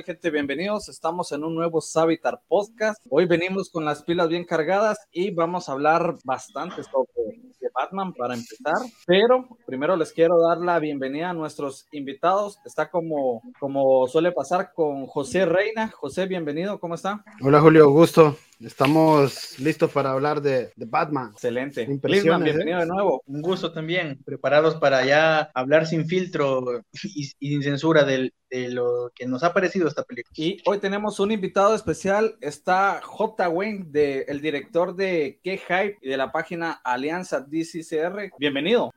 gente? Bienvenidos. Estamos en un nuevo Savitar Podcast. Hoy venimos con las pilas bien cargadas y vamos a hablar bastante sobre Batman para empezar. Pero primero les quiero dar la bienvenida a nuestros invitados. Está como, como suele pasar con José Reina. José, bienvenido. ¿Cómo está? Hola Julio, gusto. Estamos listos para hablar de, Batman. Excelente. Impresionante. ¿eh? bienvenido de nuevo. Un gusto también. Preparados para ya hablar sin filtro y, sin censura de lo que nos ha parecido esta película. Y hoy tenemos un invitado especial. Está J. Wayne, de, el director de Qué Hype y de la página Alianza DCCR. Bienvenido.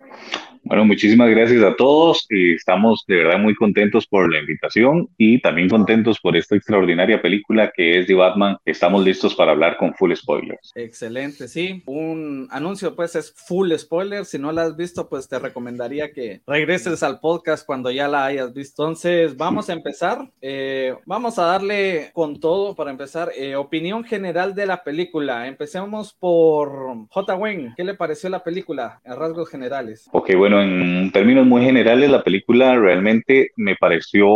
Bueno, muchísimas gracias a todos. Estamos de verdad muy contentos por la invitación y también contentos por esta extraordinaria película que es de Batman. Estamos listos para hablar con full spoilers. Excelente, sí. Un anuncio pues es full spoiler. Si no la has visto, pues te recomendaría que regreses al podcast cuando ya la hayas visto. Entonces, vamos a empezar. Eh, vamos a darle con todo para empezar. Eh, opinión general de la película. Empecemos por J. Wayne. ¿Qué le pareció la película en rasgos generales? Ok, bueno en términos muy generales, la película realmente me pareció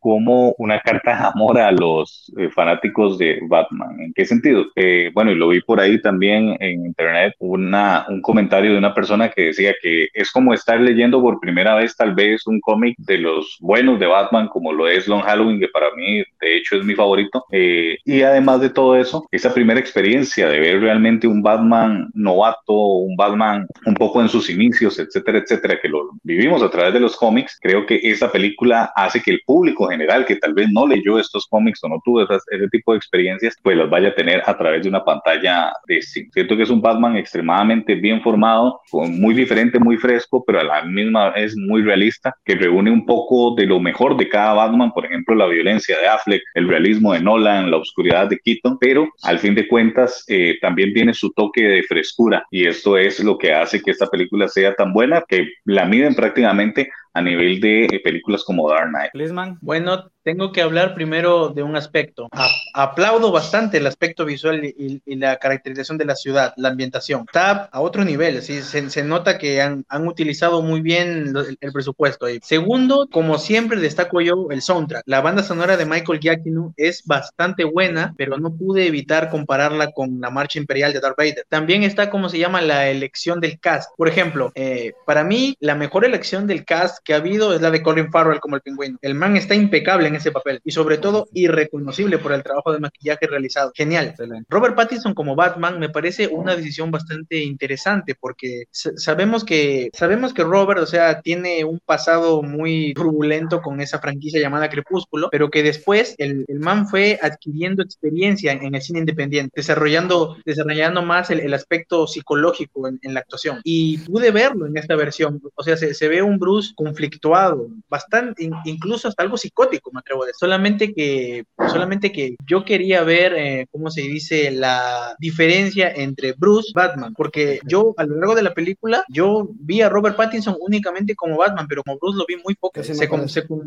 como una carta de amor a los eh, fanáticos de Batman. ¿En qué sentido? Eh, bueno, y lo vi por ahí también en internet, una, un comentario de una persona que decía que es como estar leyendo por primera vez tal vez un cómic de los buenos de Batman, como lo es Long Halloween, que para mí de hecho es mi favorito. Eh, y además de todo eso, esa primera experiencia de ver realmente un Batman novato, un Batman un poco en sus inicios, etcétera, etcétera que lo vivimos a través de los cómics, creo que esta película hace que el público general, que tal vez no leyó estos cómics o no tuvo ese tipo de experiencias, pues las vaya a tener a través de una pantalla de cine. Siento que es un Batman extremadamente bien formado, muy diferente, muy fresco, pero a la misma vez muy realista, que reúne un poco de lo mejor de cada Batman, por ejemplo, la violencia de Affleck, el realismo de Nolan, la oscuridad de Keaton, pero al fin de cuentas eh, también tiene su toque de frescura y esto es lo que hace que esta película sea tan buena que la miden prácticamente a nivel de eh, películas como Dark Knight. Bueno, tengo que hablar primero de un aspecto. aplaudo bastante el aspecto visual y, la caracterización de la ciudad, la ambientación. Está a otro nivel, ¿sí? se, nota que han, utilizado muy bien el, presupuesto. Ahí. Segundo, como siempre destaco yo el soundtrack. La banda sonora de Michael Giacchino es bastante buena, pero no pude evitar compararla con la marcha imperial de Darth Vader. También está como se llama la elección del cast. Por ejemplo, eh, para mí la mejor elección del cast que ha habido es la de Colin Farrell como el pingüino. El man está impecable en ese papel y sobre todo irreconocible por el trabajo de maquillaje realizado. Genial. Robert Pattinson como Batman me parece una decisión bastante interesante porque sabemos que sabemos que Robert, o sea, tiene un pasado muy turbulento con esa franquicia llamada Crepúsculo, pero que después el, el man fue adquiriendo experiencia en, el cine independiente, desarrollando, desarrollando más el, el aspecto psicológico en, en, la actuación. Y pude verlo en esta versión. O sea, se, se ve un Bruce conflictuado, bastante, incluso hasta algo psicótico, me atrevo a decir solamente que, solamente que yo quería ver, eh, ¿cómo se dice?, la diferencia entre Bruce y Batman, porque yo a lo largo de la película, yo vi a Robert Pattinson únicamente como Batman, pero como Bruce lo vi muy poco.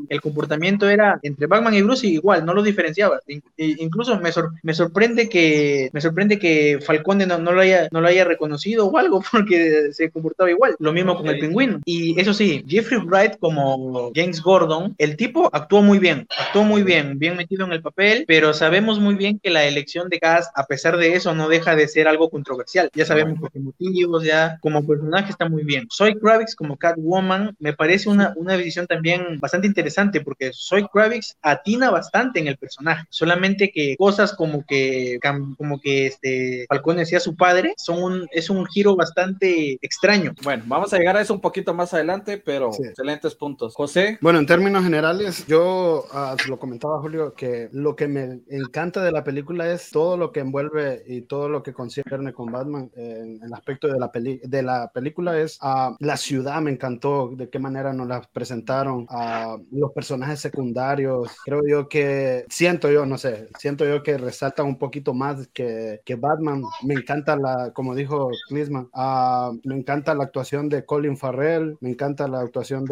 el comportamiento era entre Batman y Bruce igual, no lo diferenciaba. incluso me, me sorprende que me sorprende que Falcone no, no, lo haya, no lo haya reconocido o algo, porque se comportaba igual. Lo mismo con el pingüino. Y eso sí, Jeffrey Wright como James Gordon, el tipo actuó muy bien, actuó muy bien, bien metido en el papel, pero sabemos muy bien que la elección de Cast, a pesar de eso, no deja de ser algo controversial. Ya sabemos por qué motivos, ya como personaje está muy bien. Soy Kravitz como Catwoman me parece una, una decisión también bastante interesante porque Soy Kravitz atina bastante en el personaje, solamente que cosas como que como que este Falcone decía su padre son un es un giro bastante extraño. Bueno, vamos a llegar a eso un poquito más adelante, pero excelentes puntos. José. Bueno, en términos generales, yo uh, lo comentaba Julio, que lo que me encanta de la película es todo lo que envuelve y todo lo que concierne con Batman en el aspecto de la, peli de la película es uh, la ciudad, me encantó, de qué manera nos la presentaron, a los personajes secundarios, creo yo que, siento yo, no sé, siento yo que resaltan un poquito más que, que Batman, me encanta la, como dijo Klisman, uh, me encanta la actuación de Colin Farrell, me encanta la actuación de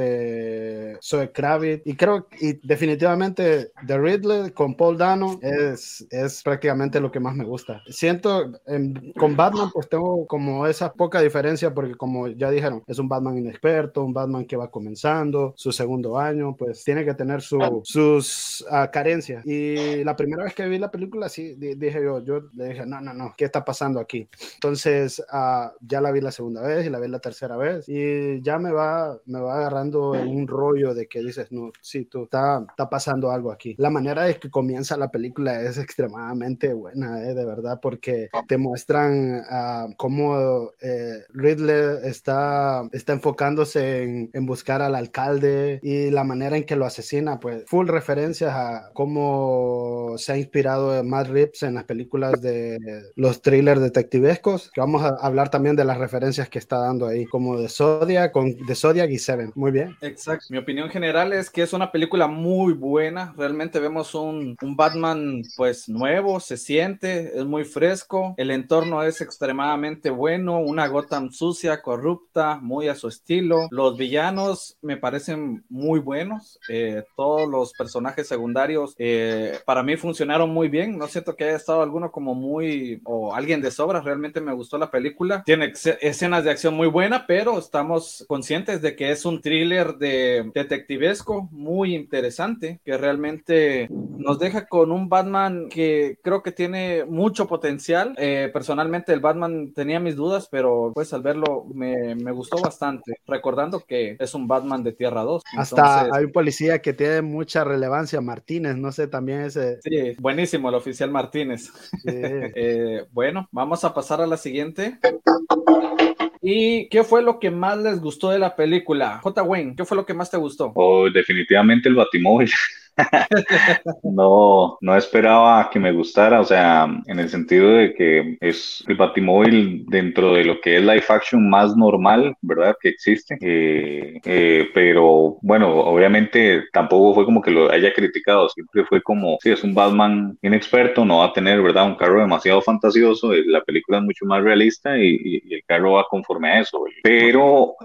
Zoe Kravitz y creo y definitivamente The Riddler con Paul Dano es, es prácticamente lo que más me gusta. Siento con Batman pues tengo como esa poca diferencia porque como ya dijeron, es un Batman inexperto, un Batman que va comenzando su segundo año, pues tiene que tener su, sus uh, carencias. Y la primera vez que vi la película, sí, dije yo, yo le dije, no, no, no, ¿qué está pasando aquí? Entonces uh, ya la vi la segunda vez y la vi la tercera vez y ya me va, me va agarrando en un rollo de que dices, no, sí, tú, está, está pasando algo aquí. La manera de que comienza la película es extremadamente buena, eh, de verdad, porque te muestran uh, cómo eh, Ridley está, está enfocándose en, en buscar al alcalde y la manera en que lo asesina, pues full referencias a cómo se ha inspirado Matt Reeves en las películas de los thrillers detectivescos, que vamos a hablar también de las referencias que está dando ahí, como de Zodiac, con, de Zodiac y Seven. Muy bien. Exacto. Mi opinión general es que es una película muy buena. Realmente vemos un, un Batman pues nuevo, se siente, es muy fresco, el entorno es extremadamente bueno, una Gotham sucia, corrupta, muy a su estilo. Los villanos me parecen muy buenos, eh, todos los personajes secundarios eh, para mí funcionaron muy bien, no siento que haya estado alguno como muy o alguien de sobra, realmente me gustó la película, tiene escenas de acción muy buena, pero estamos conscientes de que es un thriller de detectivesco muy interesante, que realmente nos deja con un Batman que creo que tiene mucho potencial. Eh, personalmente el Batman tenía mis dudas, pero pues al verlo me, me, gustó bastante, recordando que es un Batman de Tierra 2. Hasta hay un policía que tiene mucha relevancia, Martínez, no sé, también ese... Sí, buenísimo el oficial Martínez. eh, bueno, vamos a pasar a la siguiente. ¿Y qué fue lo que más les gustó de la película? J. Wayne, ¿qué fue lo que más te gustó? Oh, definitivamente el Batimóvil. no, no esperaba que me gustara, o sea, en el sentido de que es el Batimóvil dentro de lo que es live action más normal, ¿verdad? Que existe. Eh, eh, pero bueno, obviamente tampoco fue como que lo haya criticado, siempre fue como, si es un Batman inexperto, no va a tener, ¿verdad? Un carro demasiado fantasioso, eh, la película es mucho más realista y, el carro va conforme a eso. Pero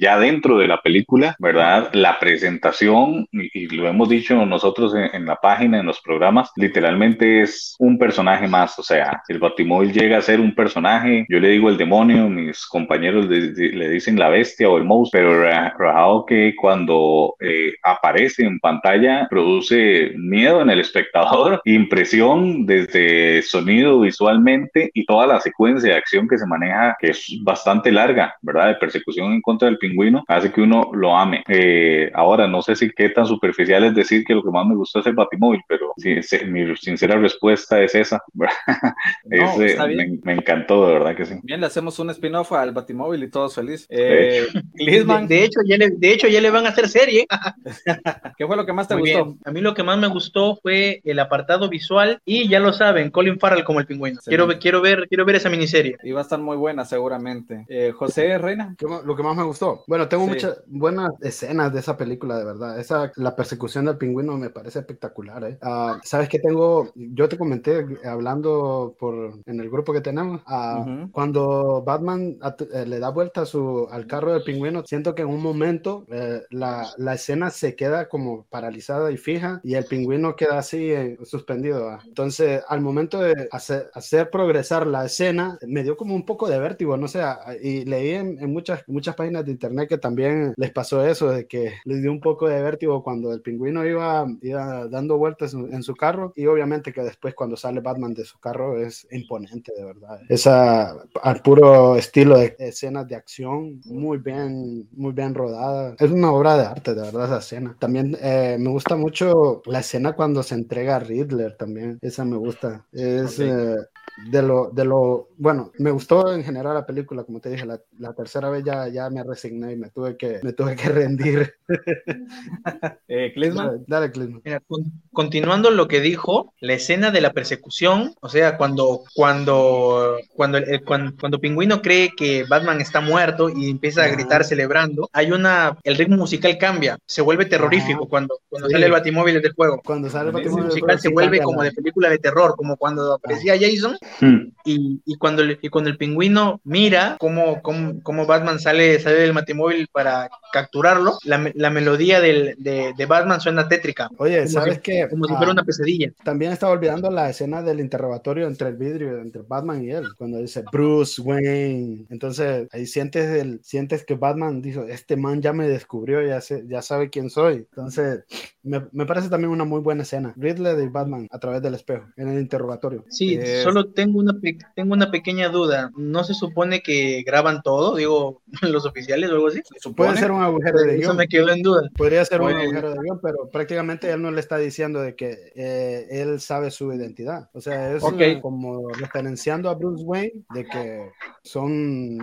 ya dentro de la película, ¿verdad? La presentación, y lo hemos dicho, nosotros en, la página, en los programas, literalmente es un personaje más. O sea, el Batimóvil llega a ser un personaje. Yo le digo el demonio, mis compañeros le, dicen la bestia o el monstruo, pero rajado que cuando eh, aparece en pantalla produce miedo en el espectador, impresión desde sonido visualmente y toda la secuencia de acción que se maneja, que es bastante larga, ¿verdad? De persecución en contra del pingüino, hace que uno lo ame. Eh, ahora, no sé si qué tan superficial es decir que lo que más me gustó es el Batimóvil, pero sí, mi sincera respuesta es esa. me, encantó, de verdad que sí. Bien, le hacemos un spin-off al Batimóvil y todos felices. Eh, de, hecho, ya le, de hecho, ya le van a hacer serie. ¿Qué fue lo que más te gustó? A mí lo que más me gustó fue el apartado visual y ya lo saben, Colin Farrell como el pingüino. Quiero, quiero, ver, quiero ver esa miniserie. Y va a estar muy buena seguramente. Eh, José Reina. Lo que más me gustó. Bueno, tengo muchas buenas escenas de esa película, de verdad. Esa, la persecución del pingüino me parece espectacular. ¿eh? Uh, Sabes que tengo, yo te comenté hablando por en el grupo que tenemos, uh, uh -huh. cuando Batman eh, le da vuelta a su, al carro del pingüino, siento que en un momento eh, la, la, escena se queda como paralizada y fija y el pingüino queda así eh, suspendido. Entonces, al momento de hacer, hacer, progresar la escena, me dio como un poco de vértigo, no sé, y leí en, en muchas, muchas páginas de internet que también les pasó eso, de que les dio un poco de vértigo cuando el pingüino iba iba, dando vueltas en, su carro y obviamente que después cuando sale Batman de su carro es imponente de verdad. Esa al puro estilo de escenas de acción muy bien, muy bien rodada. Es una obra de arte de verdad esa escena. También eh, me gusta mucho la escena cuando se entrega a Riddler también. Esa me gusta. Es okay. eh, de lo, de lo, bueno, me gustó en general la película, como te dije, la, la tercera vez ya, ya me resigné y me tuve que, me tuve que rendir. eh, Dale, dale Clisman. Mira, con, continuando lo que dijo, la escena de la persecución, o sea, cuando, cuando, cuando, el, cuando, cuando Pingüino cree que Batman está muerto y empieza a gritar celebrando, hay una, el ritmo musical cambia, se vuelve terrorífico cuando, cuando sí. sale el Batimóvil del juego. Cuando sale el Batimóvil musical se vuelve como de película de terror, como cuando aparecía Jason hmm. y, y, cuando, y cuando el pingüino mira cómo, cómo, cómo Batman sale, sale del matimóvil para capturarlo, la, la melodía del, de, de, Batman suena tétrica. Oye, ¿sabes qué? Como si fuera ah, una pesadilla. También estaba olvidando la escena del interrogatorio entre el vidrio, entre Batman y él, cuando dice Bruce Wayne. Entonces ahí sientes, el, sientes que Batman dijo, este man ya me descubrió, ya, sé, ya sabe quién soy. Entonces me, me, parece también una muy buena escena. Ridley de Batman a través del espejo en el interrogatorio. Sí, solo tengo una, tengo una pequeña duda. ¿No se supone que graban todo? Digo, los oficiales o algo así. Puede ser un agujero de guion. Eso me quedó en duda. Podría ser un agujero de guion, pero prácticamente él no le está diciendo de que eh, él sabe su identidad. O sea, es como referenciando a Bruce Wayne de que son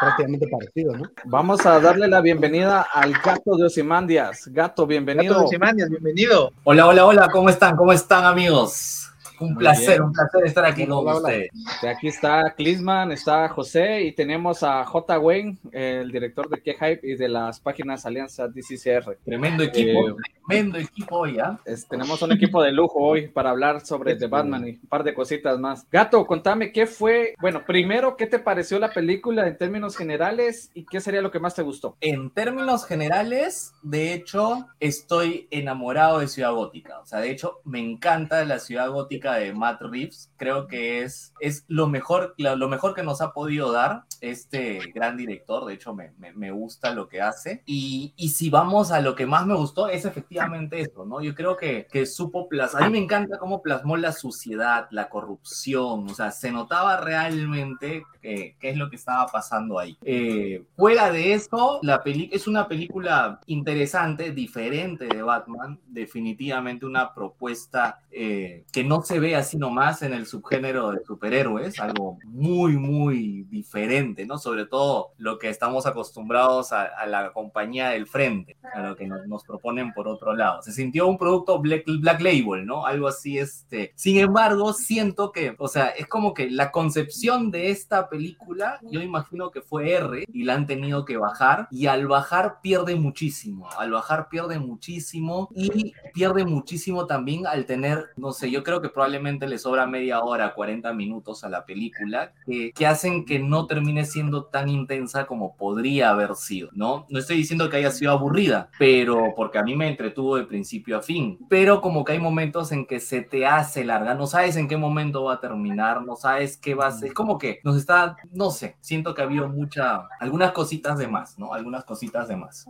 prácticamente parecido, ¿no? Vamos a darle la bienvenida al gato de Osimandias. Gato, bienvenido. Gato de Osimandias, bienvenido. Hola, hola, hola, ¿cómo están? ¿Cómo están, amigos? Un placer, un placer estar aquí con ustedes. Aquí está Clisman, está José y tenemos a J. Wayne, el director de K-Hype y de las páginas Alianza DCCR. Tremendo equipo, eh, tremendo equipo hoy, ¿ah? tenemos un equipo de lujo hoy para hablar sobre The Batman y un par de cositas más. Gato, contame qué fue, bueno, primero, ¿qué te pareció la película en términos generales y qué sería lo que más te gustó? En términos generales, de hecho, estoy enamorado de Ciudad Gótica. O sea, de hecho, me encanta la Ciudad Gótica de Matt Reeves. Creo que es, es lo, mejor, lo, mejor que nos ha podido dar este gran director. De hecho, me, me, gusta lo que hace. Y, y, si vamos a lo que más me gustó, es efectivamente eso, ¿no? Yo creo que, que supo plasmar. A mí me encanta cómo plasmó la suciedad, la corrupción. O sea, se notaba realmente qué es lo que estaba pasando ahí. Eh, fuera de eso, la peli es una película interesante, diferente de Batman. Definitivamente una propuesta eh, que no se ve así nomás en el subgénero de superhéroes, algo muy, muy diferente, ¿no? Sobre todo lo que estamos acostumbrados a, la compañía del frente, a lo que nos, proponen por otro lado. Se sintió un producto Black, Black Label, ¿no? Algo así, este. Sin embargo, siento que, o sea, es como que la concepción de esta película, yo imagino que fue R y la han tenido que bajar, y al bajar pierde muchísimo, al bajar pierde muchísimo y pierde muchísimo también al tener, no sé, yo creo que probablemente probablemente le sobra media hora, 40 minutos a la película, que, que, hacen que no termine siendo tan intensa como podría haber sido, ¿no? No estoy diciendo que haya sido aburrida, pero porque a mí me entretuvo de principio a fin, pero como que hay momentos en que se te hace larga, no sabes en qué momento va a terminar, no sabes qué va a ser, como que nos está, no sé, siento que ha habido mucha, algunas cositas de más, ¿no? Algunas cositas de más.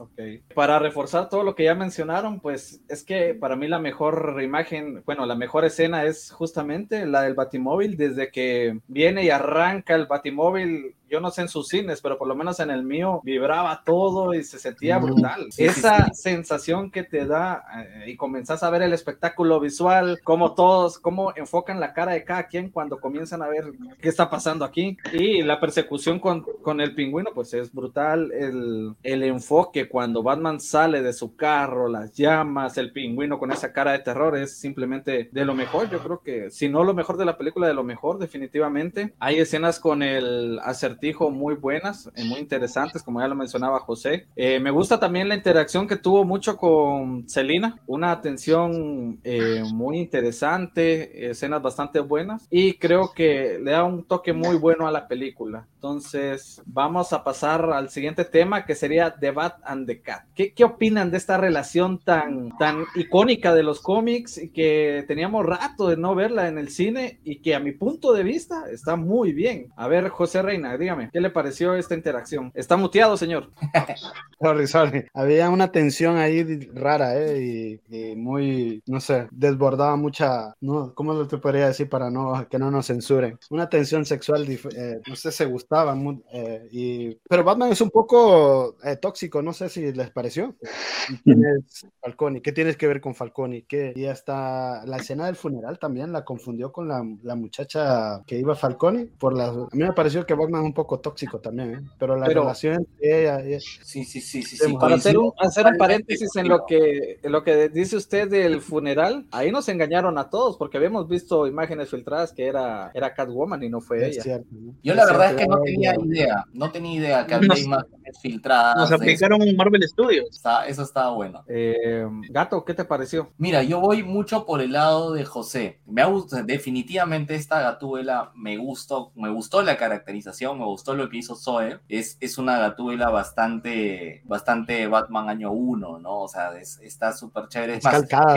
Ok. Para reforzar todo lo que ya mencionaron, pues es que para mí la mejor imagen, bueno, la mejor escena es justamente la del Batimóvil, desde que viene y arranca el Batimóvil yo no sé en sus cines, pero por lo menos en el mío vibraba todo y se sentía brutal. Esa sensación que te da eh, y comenzás a ver el espectáculo visual, cómo todos, cómo enfocan la cara de cada quien cuando comienzan a ver qué está pasando aquí. Y la persecución con, con el pingüino, pues es brutal. El, el enfoque cuando Batman sale de su carro, las llamas, el pingüino con esa cara de terror es simplemente de lo mejor. Yo creo que, si no lo mejor de la película, de lo mejor, definitivamente. Hay escenas con el acertijo muy buenas, eh, muy interesantes, como ya lo mencionaba José. Eh, me gusta también la interacción que tuvo mucho con Celina, una atención eh, muy interesante, escenas bastante buenas y creo que le da un toque muy bueno a la película. Entonces, vamos a pasar al siguiente tema que sería The Bat and the Cat. ¿Qué, qué opinan de esta relación tan, tan icónica de los cómics y que teníamos rato de no verla en el cine y que a mi punto de vista está muy bien? A ver, José Reina, dígame, ¿qué le pareció esta interacción? Está muteado, señor. sorry, sorry. Había una tensión ahí rara, ¿eh? Y, muy, no sé, desbordaba mucha, no, ¿cómo lo te podría decir para no, que no nos censuren? Una tensión sexual, eh, no sé, se gustaba. Eh, y, pero Batman es un poco eh, tóxico, no sé si les pareció. ¿Quién es Falcone? ¿Qué tienes que ver con Falcone? ¿Qué? Y hasta la escena del funeral también la confundió con la, la muchacha que iba Falcone. Por la, a mí me pareció que Batman es un poco tóxico también, ¿eh? pero la relación entre ella y Sí, sí, sí, sí. Para hacer un, hacer un paréntesis en lo, que, en lo que dice usted del funeral, ahí nos engañaron a todos porque habíamos visto imágenes filtradas que era, era Catwoman y no fue ella. Yo la verdad es que no tenía idea, no tenía idea que había imágenes filtradas. Nos aplicaron en Marvel Studios. Está- eso estaba bueno. Eh, Gato, ¿qué te pareció? Mira, yo voy mucho por el lado de José. Me ha gustado, definitivamente esta gatúbela me gustó, me gustó la caracterización, me gustó lo que hizo Zoe. Es, es una gatúbela bastante, bastante Batman año 1, ¿no? O sea, es- está súper chévere. Es Es más, calcada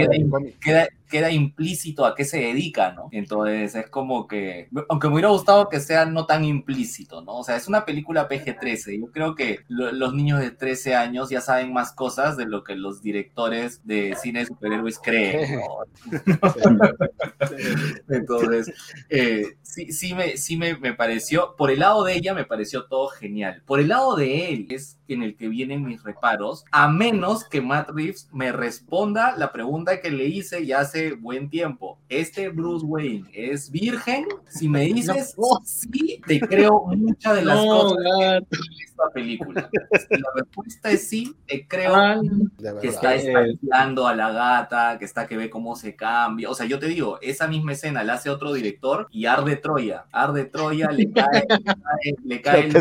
queda implícito a qué se dedica, ¿no? Entonces es como que, aunque me hubiera gustado que sea no tan implícito, ¿no? O sea, es una película PG-13. Yo creo que lo- los niños de 13 años ya saben más cosas de lo que los directores de cine de superhéroes creen, ¿no? Entonces, eh, sí, sí, me, sí me, me pareció, por el lado de ella me pareció todo genial. Por el lado de él es en el que vienen mis reparos, a menos que Matt Reeves me responda la pregunta que le hice ya hace buen tiempo. ¿Este Bruce Wayne es virgen? Si me dices sí, te creo muchas de las No, cosas gato. de esta película. Si la respuesta es sí, te creo que está Eh, estaqueando a la gata, que está que ve cómo se cambia. O sea, yo te digo, esa misma escena la hace otro director y arde Troya. Arde Troya, le cae, le cae, le cae el-.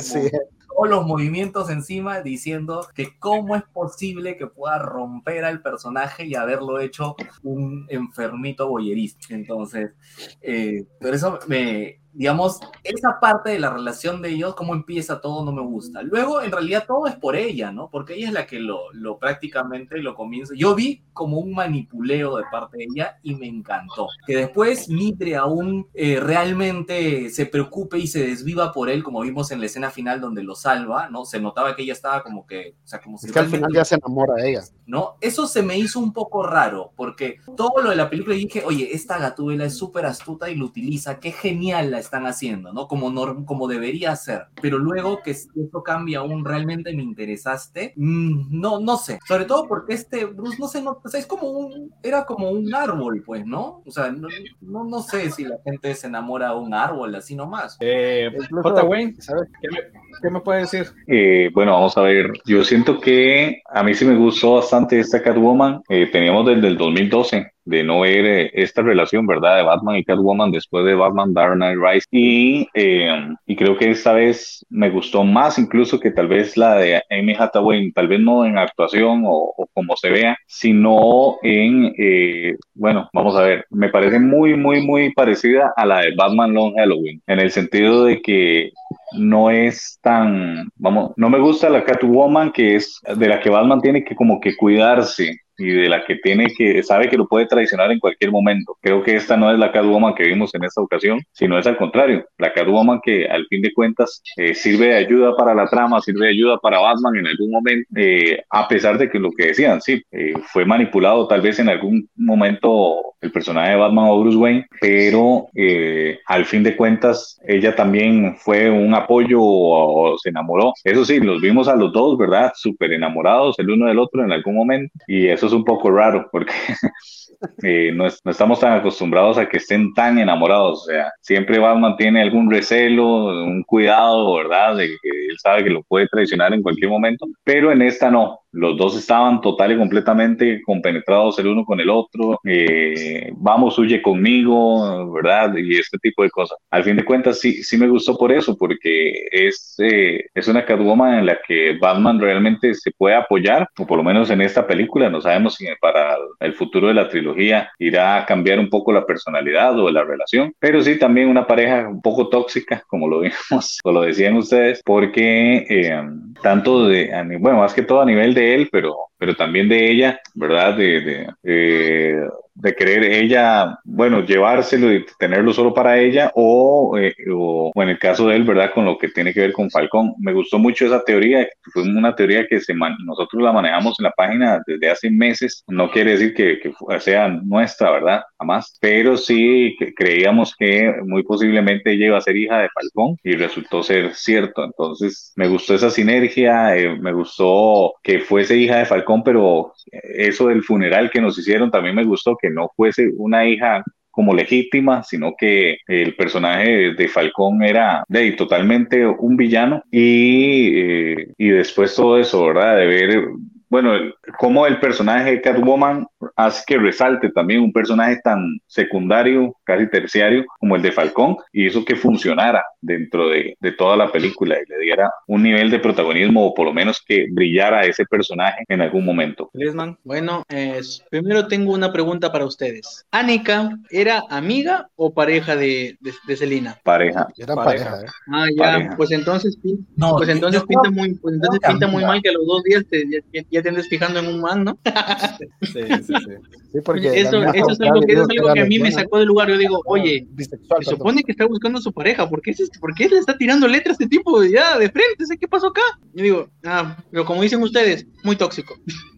Todos los movimientos encima diciendo que cómo es posible que pueda romper al personaje y haberlo hecho un enfermito boyerista. Entonces, eh, por eso me, digamos, esa parte de la relación de ellos, cómo empieza todo, no me gusta. Luego, en realidad, todo es por ella, ¿no? Porque ella es la que lo, lo prácticamente lo comienza. Yo vi como un manipuleo de parte de ella y me encantó. Que después Mitre aún eh, realmente se preocupe y se desviva por él, como vimos en la escena final donde lo salva, ¿no? Se notaba que ella estaba como que, o sea, como si Es que al final ya se enamora de ella. ¿no? Eso se me hizo un poco raro, porque todo lo de la película dije, oye, esta gatúbela es súper astuta y lo utiliza, qué genial la están haciendo, ¿no? Como, norm- como debería ser. Pero luego que esto cambia aún, realmente me interesaste, Mm, no, no sé. Sobre todo porque este Bruce, no sé, no, o sea, es como un, era como un árbol, pues, ¿no? O sea, no, no, no sé si la gente se enamora de un árbol así nomás. Eh, J. Wayne, ¿sabes? ¿qué me, qué me puede decir? Eh, bueno, vamos a ver. Yo siento que a mí sí me gustó bastante esta Catwoman. Eh, teníamos desde el 2012 de no ver eh, esta relación, ¿verdad? De Batman y Catwoman después de Batman Dark Knight Rise. Y, eh, y creo que esta vez me gustó más incluso que tal vez la de Amy Hathaway, tal vez no en actuación o, o como se vea, sino en, eh, bueno, vamos a ver, me parece muy, muy, muy parecida a la de Batman Long Halloween, en el sentido de que no es tan, vamos, no me gusta la Catwoman que es de la que Batman tiene que como que cuidarse y de la que tiene que, sabe que lo puede traicionar en cualquier momento. Creo que esta no es la Catwoman que vimos en esta ocasión, sino es al contrario, la Catwoman que al fin de cuentas eh, sirve de ayuda para la trama, sirve de ayuda para Batman en algún momento, eh, a pesar de que lo que decían, sí, eh, fue manipulado tal vez en algún momento el personaje de Batman o Bruce Wayne, pero eh, al fin de cuentas ella también fue un apoyo o, o se enamoró. Eso sí, los vimos a los dos, ¿verdad? Súper enamorados el uno del otro en algún momento y eso es un poco raro porque eh, no, es- no estamos tan acostumbrados a que estén tan enamorados. O sea, siempre Batman tiene algún recelo, un cuidado, ¿verdad? De que él sabe que lo puede traicionar en cualquier momento, pero en esta no. Los dos estaban total y completamente compenetrados el uno con el otro. eh, vamos, huye conmigo, ¿verdad? Y este tipo de cosas. Al fin de cuentas, sí, sí me gustó por eso, porque es, eh, es una Catwoman en la que Batman realmente se puede apoyar, o por lo menos en esta película. No sabemos si para el futuro de la trilogía irá a cambiar un poco la personalidad o la relación, pero sí también una pareja un poco tóxica, como lo vimos, o lo decían ustedes, porque eh, tanto de, bueno, más que todo a nivel de él, pero, pero también de ella, ¿verdad? De, de, eh, de querer ella, bueno, llevárselo y tenerlo solo para ella, o, eh, o, o en el caso de él, ¿verdad? Con lo que tiene que ver con Falcón. Me gustó mucho esa teoría, fue una teoría que se man- nosotros la manejamos en la página desde hace meses, no quiere decir que, que sea nuestra, ¿verdad? Jamás, pero sí que creíamos que muy posiblemente ella iba a ser hija de Falcón y resultó ser cierto. Entonces, me gustó esa sinergia, eh, me gustó que fuese hija de Falcón, pero eso del funeral que nos hicieron también me gustó que no fuese una hija como legítima, sino que el personaje de Falcón era de, totalmente un villano y, eh, y después todo eso, ¿verdad? De ver, bueno, cómo el personaje de Catwoman hace que resalte también un personaje tan secundario, casi terciario, como el de Falcón, y hizo que funcionara dentro de, de toda la película y le diera un nivel de protagonismo o por lo menos que brillara ese personaje en algún momento. Lisman. Bueno, eh, primero tengo una pregunta para ustedes. ¿Anika era amiga o pareja de, de, de Selina? Pareja. Eran Pareja. pareja, ¿eh? Ah, ya, Pareja. pues entonces, No, pues entonces yo pinta muy, pues entonces pinta muy mal que a los dos días te, ya, ya te andes fijando en un man, ¿no? Sí, sí, sí. Sí, porque Eso, es algo que, es algo a mí me sacó del lugar. Yo digo, oye, se supone que está buscando a su pareja, ¿por qué, es- ¿por qué le está tirando letras a este tipo ya de frente? ¿Sé ¿Qué pasó acá? Yo digo, ah, pero como dicen ustedes, muy tóxico.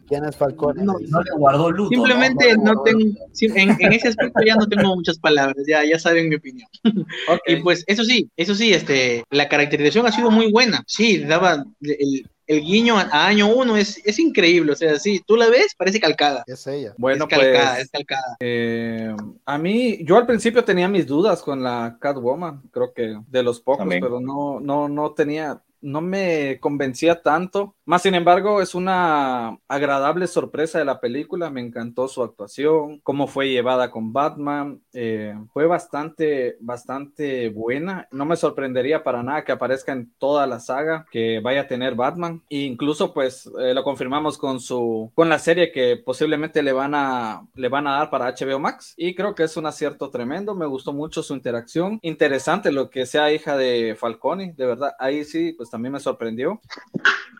¿Quién es Falcón? No, No le guardó luto. Simplemente le no, tengo, en, en ese aspecto ya no tengo muchas palabras, ya, ya saben mi opinión. Y pues eso sí, eso sí, este, la caracterización ha sido muy buena. Sí, daba el, el guiño a, año uno es, es increíble, o sea, sí, tú la ves, parece calcada. Es ella. Bueno, es calcada, pues es calcada. eh, a mí, yo al principio tenía mis dudas con la Catwoman, creo que de los pocos, También. pero no, no, no tenía, no me convencía tanto. Más sin embargo, es una agradable sorpresa de la película. Me encantó su actuación, cómo fue llevada con Batman. eh, fue bastante, bastante buena. No me sorprendería para nada que aparezca en toda la saga que vaya a tener Batman. E incluso, pues, eh, lo confirmamos con su, con la serie que posiblemente le van a, le van a dar para HBO Max. Y creo que es un acierto tremendo. Me gustó mucho su interacción. Interesante lo que sea hija de Falcone, de verdad. Ahí sí, pues también me sorprendió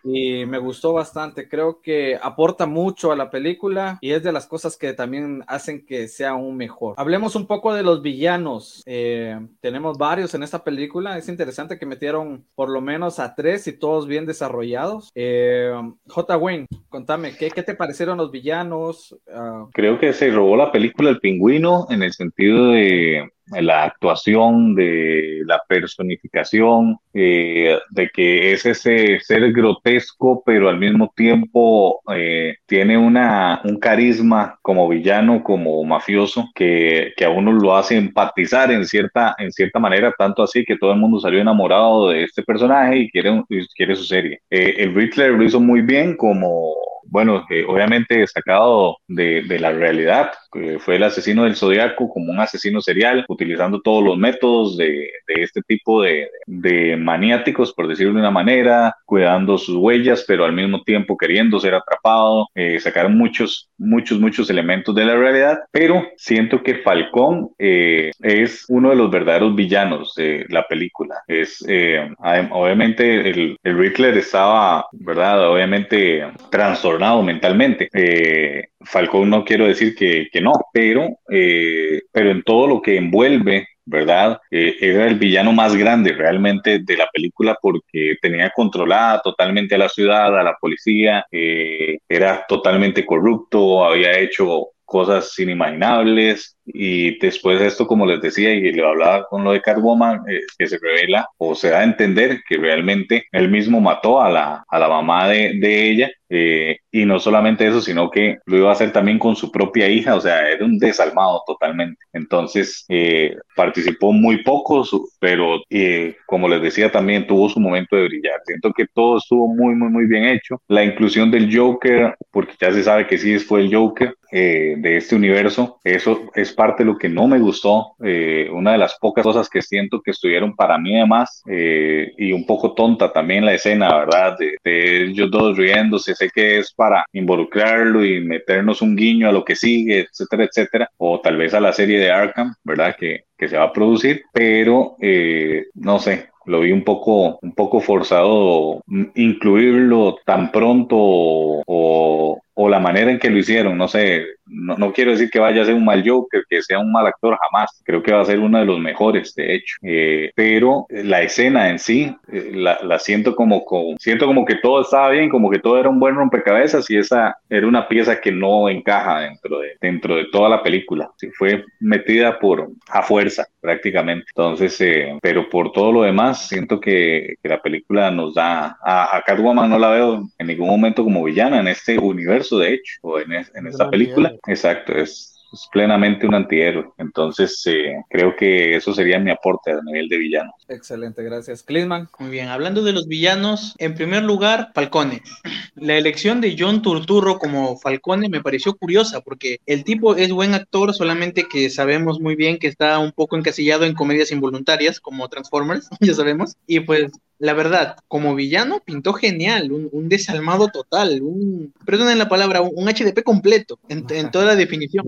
y me gustó bastante. Creo que aporta mucho a la película y es de las cosas que también hacen que sea aún mejor. Hablemos un poco de los villanos. Eh, tenemos varios en esta película. Es interesante que metieron por lo menos a tres y todos bien desarrollados. Eh, J. Wayne, contame, ¿qué, qué te parecieron los villanos? Ah, Creo que se robó la película El Pingüino en el sentido de la actuación, de la personificación, eh, de que es ese ser grotesco, pero al mismo tiempo eh, tiene una, un carisma como villano, como mafioso, que, que a uno lo hace empatizar en cierta, en cierta manera, tanto así que todo el mundo salió enamorado de este personaje y quiere, quiere su serie. Eh, el Riddler lo hizo muy bien como bueno, obviamente sacado de, de, la realidad, que fue el asesino del zodiaco como un asesino serial, utilizando todos los métodos de, de este tipo de, de, maniáticos, por decirlo de una manera, cuidando sus huellas, pero al mismo tiempo queriendo ser atrapado, eh, sacaron muchos, muchos, muchos elementos de la realidad, pero siento que Falcón eh, es uno de los verdaderos villanos de la película. Es, eh, obviamente, el, el Riddler estaba, ¿verdad? Obviamente trastornado mentalmente. Eh, Falcón no quiero decir que, que no, pero, eh, pero en todo lo que envuelve ¿verdad? Eh, era el villano más grande realmente de la película porque tenía controlada totalmente a la ciudad, a la policía, eh, era totalmente corrupto, había hecho cosas inimaginables y después de esto, como les decía y le hablaba con lo de Catwoman, eh, que se revela o se da a entender que realmente él mismo mató a la, a la mamá de, de ella eh, y no solamente eso, sino que lo iba a hacer también con su propia hija, o sea, era un desalmado totalmente. Entonces, eh, participó muy poco, pero eh, como les decía, también tuvo su momento de brillar. Siento que todo estuvo muy, muy, muy bien hecho. La inclusión del Joker, porque ya se sabe que sí fue el Joker eh, de este universo, eso es parte de lo que no me gustó. Eh, una de las pocas cosas que siento que estuvieron para mí además, eh, y un poco tonta también la escena, ¿verdad? De, de ellos dos riéndose, sé que es para involucrarlo y meternos un guiño a lo que sigue, etcétera, etcétera, o tal vez a la serie de Arkham, ¿verdad? Que, que se va a producir, pero eh, no sé, lo vi un poco, un poco forzado incluirlo tan pronto o, o, o, la manera en que lo hicieron, no sé, no, no, quiero decir que vaya a ser un mal Joker, que sea un mal actor jamás, creo que va a ser uno de los mejores, de hecho, eh, pero la escena en sí, eh, la, la, siento como, como, siento como que todo estaba bien, como que todo era un buen rompecabezas y esa era una pieza que no encaja dentro de, dentro de toda la película, sí, fue metida por, a fuerza prácticamente, entonces, eh, pero por todo lo demás, siento que, que la película nos da, a, a, Catwoman no la veo en ningún momento como villana en este universo, de hecho, o en, es, en esta película, exacto, es, plenamente un antihéroe. Entonces, eh, creo que eso sería mi aporte a nivel de villano. Excelente, gracias. Clisman. Muy bien, hablando de los villanos, en primer lugar, Falcone. la elección de John Turturro como Falcone me pareció curiosa porque el tipo es buen actor, solamente que sabemos muy bien que está un poco encasillado en comedias involuntarias como Transformers, ya sabemos, y pues la verdad, como villano pintó genial, un, desalmado total, un, perdonen la palabra, un, HDP completo, en, toda la definición.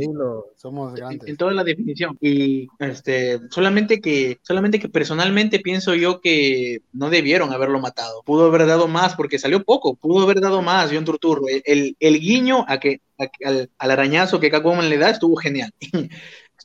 somos grandes. En, toda la definición. Y este, solamente que, solamente que personalmente pienso yo que no debieron haberlo matado. Pudo haber dado más porque salió poco, pudo haber dado más, John Turturro. El, el, guiño a que, al, al, arañazo que Catwoman le da estuvo genial.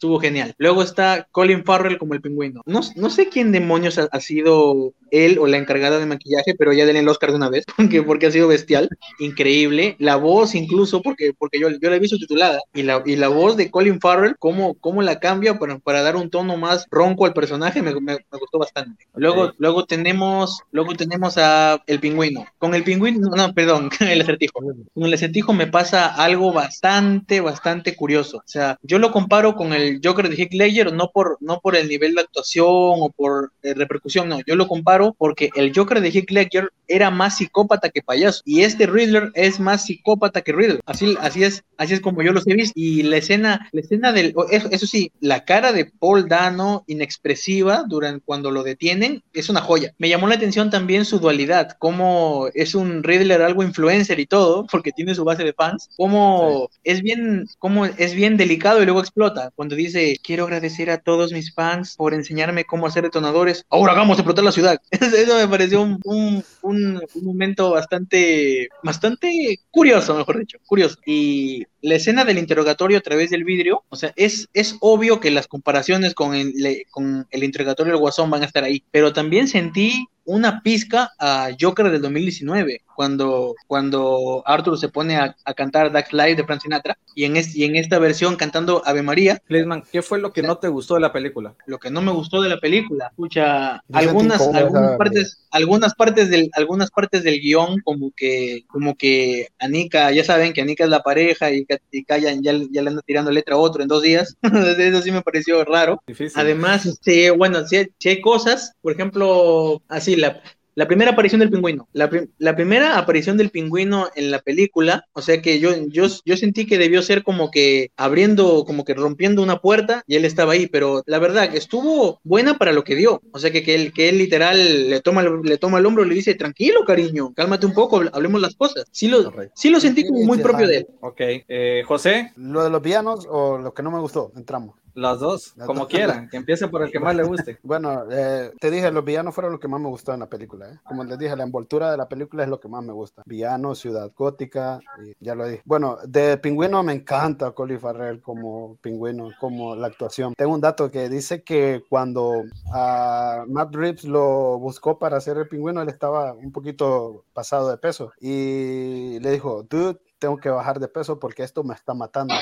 estuvo genial. Luego está Colin Farrell como el pingüino. No, no sé quién demonios ha, sido él o la encargada de maquillaje, pero ya denle el Oscar de una vez, porque, porque ha sido bestial, increíble. La voz incluso, porque, porque yo, yo la he visto titulada, y la, y la voz de Colin Farrell, cómo, cómo la cambia para, para dar un tono más ronco al personaje, me, me, gustó bastante. Luego, luego tenemos, luego tenemos a el pingüino. Con el pingüino, no, perdón, el acertijo. Con el acertijo me pasa algo bastante, bastante curioso. O sea, yo lo comparo con el Joker de Heath Ledger no por, no por el nivel de actuación o por eh, repercusión, no, yo lo comparo porque el Joker de Heath Ledger era más psicópata que payaso y este Riddler es más psicópata que Riddler, así, así es, así es como yo los he visto y la escena, la escena del, eso, sí, la cara de Paul Dano inexpresiva durante cuando lo detienen es una joya. Me llamó la atención también su dualidad, como es un Riddler algo influencer y todo, porque tiene su base de fans, como es bien, como es bien delicado y luego explota cuando dice, quiero agradecer a todos mis fans por enseñarme cómo hacer detonadores, ahora a explotar la ciudad. Eso me pareció un, un, un, momento bastante, bastante curioso, mejor dicho, curioso. Y la escena del interrogatorio a través del vidrio, o sea, es, es obvio que las comparaciones con el, con el interrogatorio del Guasón van a estar ahí, pero también sentí una pizca a Joker del 2019, cuando, cuando Arthur se pone a, cantar Dax Live de Frank Sinatra, y en, y en esta versión cantando Ave María. Lesman, ¿qué fue lo que no te gustó de la película? Lo que no me gustó de la película, escucha, algunas, algunas partes, algunas partes del, algunas partes del guion, como que, como que Anika, ya saben que Anika es la pareja y, y ya, ya le anda tirando letra a otro en dos días. Eso sí me pareció raro. Además, sí, bueno, sí, sí hay cosas, por ejemplo, así la, la primera aparición del pingüino, la, primera aparición del pingüino en la película, o sea que yo, yo, yo sentí que debió ser como que abriendo, como que rompiendo una puerta y él estaba ahí, pero la verdad que estuvo buena para lo que dio, o sea que, que, él, que él literal le toma, le toma el hombro y le dice, tranquilo cariño, cálmate un poco, hablemos las cosas. Sí lo, sí lo sentí como muy propio de él. Ok, eh, José. ¿Lo de los villanos o lo que no me gustó? Entramos. Las dos, como quieran, que empiece por el que más le guste. Bueno, eh, te dije, los villanos fueron lo que más me gustó en la película. ¿eh? Como les dije, la envoltura de la película es lo que más me gusta. Villano, ciudad gótica, ya lo dije. Bueno, de Pingüino me encanta Colin Farrell como Pingüino, como la actuación. Tengo un dato que dice que cuando a Matt Reeves lo buscó para hacer el Pingüino, él estaba un poquito pasado de peso y le dijo, dude, tengo que bajar de peso porque esto me está matando.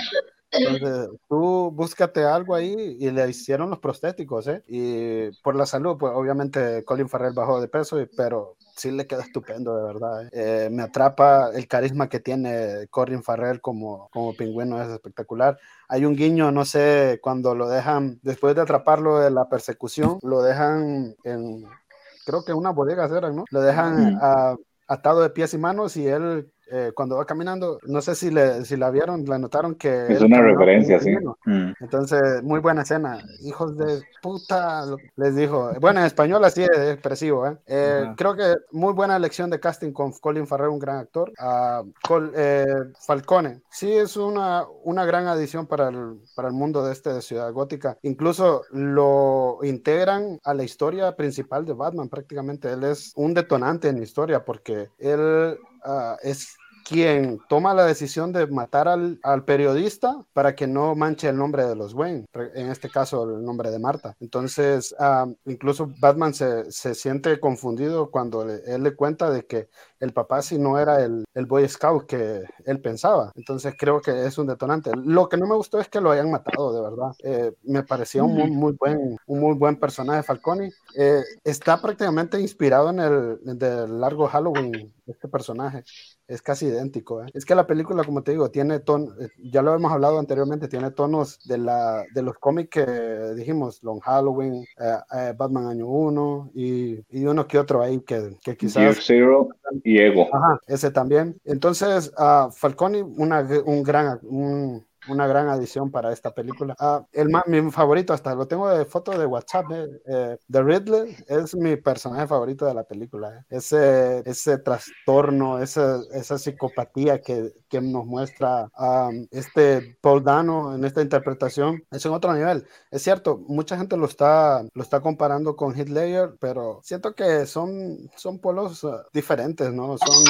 Entonces, tú búscate algo ahí y le hicieron los prostéticos, ¿eh? Y por la salud, pues obviamente Colin Farrell bajó de peso, pero sí le queda estupendo, de verdad. ¿eh? Eh, me atrapa el carisma que tiene Colin Farrell como, como pingüino, es espectacular. Hay un guiño, no sé, cuando lo dejan, después de atraparlo de la persecución, lo dejan en, creo que una bodega, ¿no? Lo dejan atado de pies y manos y él eh, cuando va caminando, no sé si, le, si la vieron, la notaron que... Es una referencia, sí. Mm. Entonces, muy buena escena. Hijos de puta, les dijo. Bueno, en español así es expresivo, ¿eh? eh creo que muy buena elección de casting con Colin Farrell, un gran actor. Uh, Falcone, sí es una, una gran adición para el, para el mundo de este de Ciudad Gótica. Incluso lo integran a la historia principal de Batman prácticamente. Él es un detonante en la historia porque él uh, es quien toma la decisión de matar al, al, periodista para que no manche el nombre de los Wayne, en este caso el nombre de Marta. Entonces, incluso Batman se, se, siente confundido cuando él le cuenta de que el papá si no era el, el, Boy Scout que él pensaba. Entonces creo que es un detonante. Lo que no me gustó es que lo hayan matado, de verdad. Eh, me parecía un muy, muy, buen, un muy buen personaje Falcone. Eh, está prácticamente inspirado en el del largo Halloween, este personaje es casi idéntico. ¿eh? Es que la película, como te digo, tiene tonos, eh, ya lo hemos hablado anteriormente, tiene tonos de, la, de los cómics que dijimos, Long Halloween, eh, Batman Año 1 y, y, uno que otro ahí que, que quizás... Zero. y Ego. Ajá, ese también. Entonces, uh, Falcone, una, un gran, un, una gran adición para esta película. Ah, el mi favorito, hasta lo tengo de foto de WhatsApp, eh, eh, The Riddler es mi personaje favorito de la película. Eh. Ese, ese trastorno, esa, esa psicopatía que, que nos muestra este Paul Dano en esta interpretación es en otro nivel. Es cierto, mucha gente lo está, lo está comparando con Hitler, pero siento que son, son polos ah, diferentes, ¿no? Son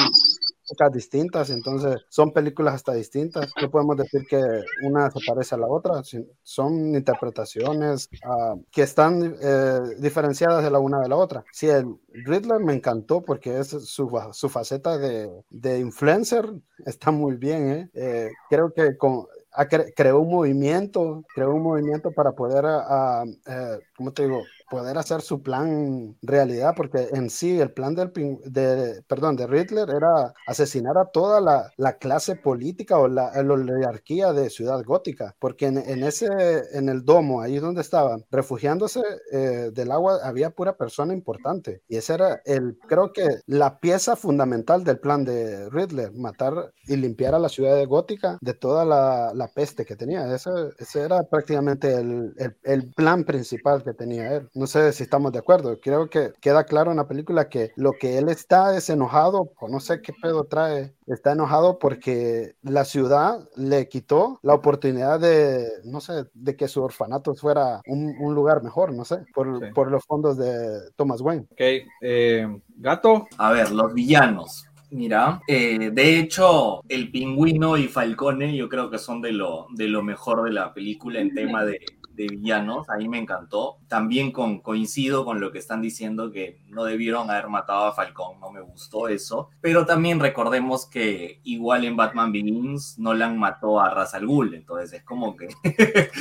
distintas, entonces son películas hasta distintas. No podemos decir que una se parece a la otra, son interpretaciones ah, que están eh, diferenciadas de la una de la otra. Sí, el Riddler me encantó porque es su, su faceta de, de, influencer, está muy bien. ¿eh? Eh, creo que con, creó un movimiento, creó un movimiento para poder, uh, ¿cómo te digo? Poder hacer su plan realidad, porque en sí el plan del, de, perdón, de Riddler era asesinar a toda la, la clase política o la, la, oligarquía de Ciudad Gótica, porque en, en, ese, en el domo, ahí donde estaban, refugiándose eh, del agua, había pura persona importante. Y ese era el, creo que la pieza fundamental del plan de Riddler, matar y limpiar a la ciudad de Gótica de toda la, la peste que tenía. Ese, ese era prácticamente el, el, el plan principal que tenía él. No sé si estamos de acuerdo. Creo que queda claro en la película que lo que él está es enojado, o no sé qué pedo trae, está enojado porque la ciudad le quitó la oportunidad de, no sé, de que su orfanato fuera un, un lugar mejor, no sé, por, sí. por, los fondos de Thomas Wayne. Ok, eh, gato. A ver, los villanos. Mira, eh, de hecho, el pingüino y Falcone yo creo que son de lo, de lo mejor de la película en tema de, de villanos, ahí me encantó. También coincido con lo que están diciendo que no debieron haber matado a Falcón, no me gustó eso. Pero también recordemos que igual en Batman Begins Nolan mató a Ra's al Ghul, entonces es como que,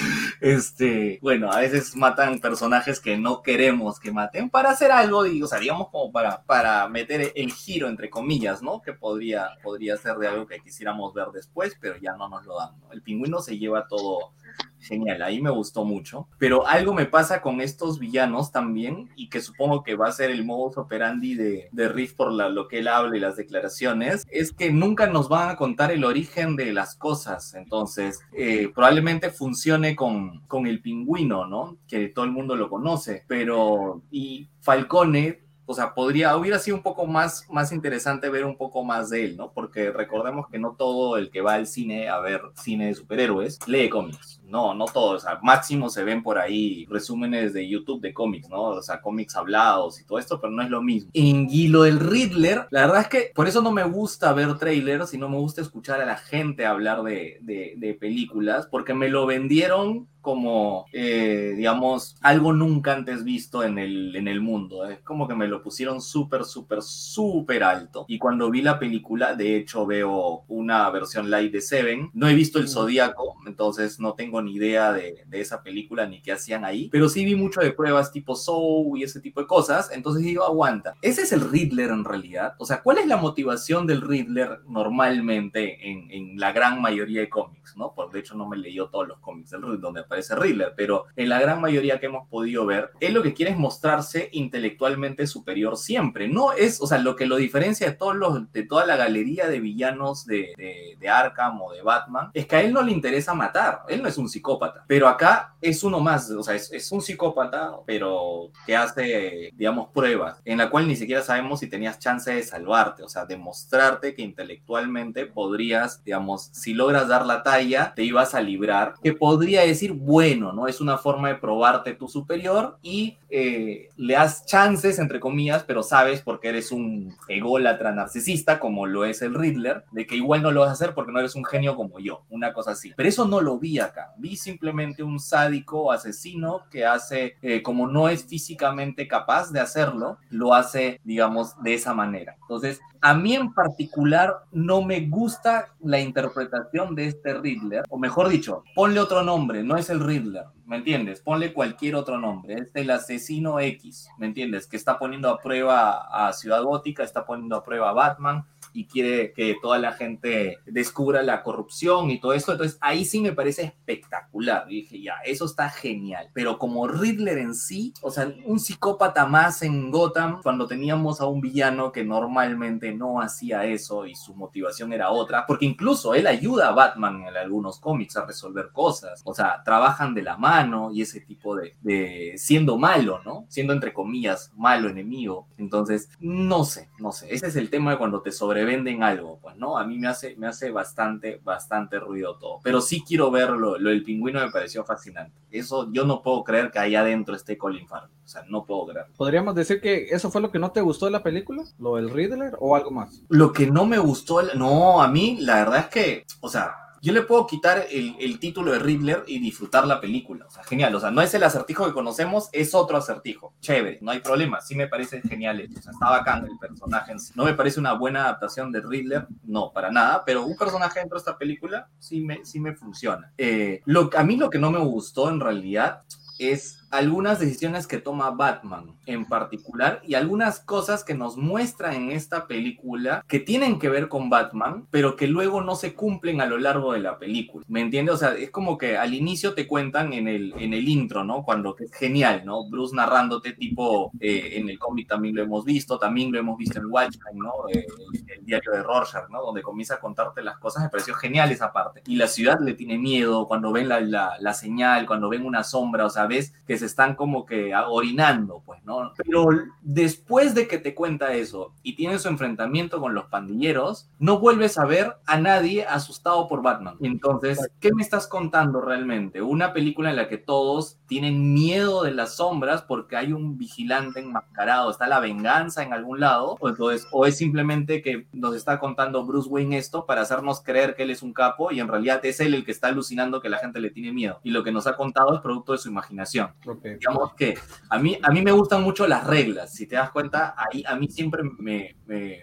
este, bueno, a veces matan personajes que no queremos que maten para hacer algo, y, o como para, para meter el giro, entre comillas, ¿no? Que podría, podría ser de algo que quisiéramos ver después, pero ya no nos lo dan, ¿no? El pingüino se lleva todo genial, ahí me gustó mucho. Pero algo me pasa con estos villanos también, y que supongo que va a ser el modus operandi de, de Riff por la, lo que él habla y las declaraciones, es que nunca nos van a contar el origen de las cosas. Entonces, eh, probablemente funcione con, con el pingüino, ¿no? Que todo el mundo lo conoce, pero y Falcone o sea, podría, hubiera sido un poco más, más interesante ver un poco más de él, ¿no? Porque recordemos que no todo el que va al cine a ver cine de superhéroes lee cómics. No, no todo. O sea, máximo se ven por ahí resúmenes de YouTube de cómics, ¿no? O sea, cómics hablados y todo esto, pero no es lo mismo. En y lo del Riddler, la verdad es que por eso no me gusta ver trailers y no me gusta escuchar a la gente hablar de, de, de películas, porque me lo vendieron como, eh, digamos, algo nunca antes visto en el, en el mundo. Es como que me lo pusieron súper, súper, súper alto. Y cuando vi la película, de hecho veo una versión light de Seven. No he visto el Zodíaco, entonces no tengo ni idea de, de, esa película ni qué hacían ahí. Pero sí vi mucho de pruebas tipo Soul y ese tipo de cosas. Entonces digo, aguanta. Ese es el Riddler en realidad. O sea, ¿cuál es la motivación del Riddler normalmente en, en la gran mayoría de cómics? ¿no? Por de hecho no me leyó todos los cómics del Riddler donde aparece Riddler, pero en la gran mayoría que hemos podido ver, él lo que quiere es mostrarse intelectualmente superior siempre. No es, o sea, lo que lo diferencia de, todos los, de toda la galería de villanos de, de, de Arkham o de Batman, es que a él no le interesa matar, él no es un psicópata, pero acá es uno más, o sea, es, es un psicópata, pero que hace, digamos, pruebas, en la cual ni siquiera sabemos si tenías chance de salvarte, o sea, demostrarte que intelectualmente podrías, digamos, si logras dar la talla, te ibas a librar, que podría decir, bueno, ¿no? Es una forma de probarte tu superior y eh, le das chances, entre comillas, pero sabes porque eres un ególatra narcisista, como lo es el Riddler, de que igual no lo vas a hacer porque no eres un genio como yo, una cosa así. Pero eso no lo vi acá. Vi simplemente un sádico asesino que hace, eh, como no es físicamente capaz de hacerlo, lo hace, digamos, de esa manera. Entonces, a mí en particular no me gusta la interpretación de este Riddler, o mejor dicho, ponle otro nombre, no es el Riddler, ¿me entiendes? Ponle cualquier otro nombre, es el asesino X, ¿me entiendes? Que está poniendo a prueba a Ciudad Gótica, está poniendo a prueba a Batman, y quiere que toda la gente descubra la corrupción y todo esto. Entonces ahí sí me parece espectacular. Y dije, ya, eso está genial. Pero como Riddler en sí, o sea, un psicópata más en Gotham, cuando teníamos a un villano que normalmente no hacía eso y su motivación era otra, porque incluso él ayuda a Batman en algunos cómics a resolver cosas, o sea, trabajan de la mano y ese tipo de, de siendo malo, ¿no? Siendo entre comillas malo enemigo. Entonces, no sé, no sé, ese es el tema de cuando te sobrevenden algo, pues, ¿no? A mí me hace, me hace bastante, bastante ruido todo, pero sí quiero verlo, lo del pingüino me pareció fascinante. Eso yo no puedo creer que ahí adentro esté Colin Farrell, o sea, no puedo creer. ¿Podríamos decir que eso fue lo que no te gustó de la película? ¿Lo del Riddler o algo más? Lo que no me gustó, no, a mí la verdad es que, o sea, yo le puedo quitar el, el, título de Riddler y disfrutar la película. O sea, genial. O sea, no es el acertijo que conocemos, es otro acertijo. Chévere, no hay problema. Sí me parece genial. O sea, está bacán el personaje. No me parece una buena adaptación de Riddler, no, para nada. Pero un personaje dentro de esta película sí me, sí me funciona. Eh, a mí lo que no me gustó en realidad es algunas decisiones que toma Batman en particular y algunas cosas que nos muestra en esta película que tienen que ver con Batman, pero que luego no se cumplen a lo largo de la película. ¿Me entiendes? O sea, es como que al inicio te cuentan en el, en el intro, ¿no? Cuando que es genial, ¿no? Bruce narrándote tipo, eh, en el cómic también lo hemos visto, también lo hemos visto en Watchmen, ¿no? Eh, el, diario de Rorschach, ¿no? Donde comienza a contarte las cosas, me pareció genial esa parte. Y la ciudad le tiene miedo cuando ven la, la, la señal, cuando ven una sombra, o sea, ves que se están como que orinando, pues, ¿no? Pero después de que te cuenta eso y tiene su enfrentamiento con los pandilleros, no vuelves a ver a nadie asustado por Batman. Entonces, ¿qué me estás contando realmente? Una película en la que todos tienen miedo de las sombras porque hay un vigilante enmascarado, está la venganza en algún lado, o, entonces, o es simplemente que nos está contando Bruce Wayne esto para hacernos creer que él es un capo y en realidad es él el que está alucinando que la gente le tiene miedo. Y lo que nos ha contado es producto de su imaginación. Okay digamos que a mí, a mí me gustan mucho las reglas, si te das cuenta, ahí a mí siempre me,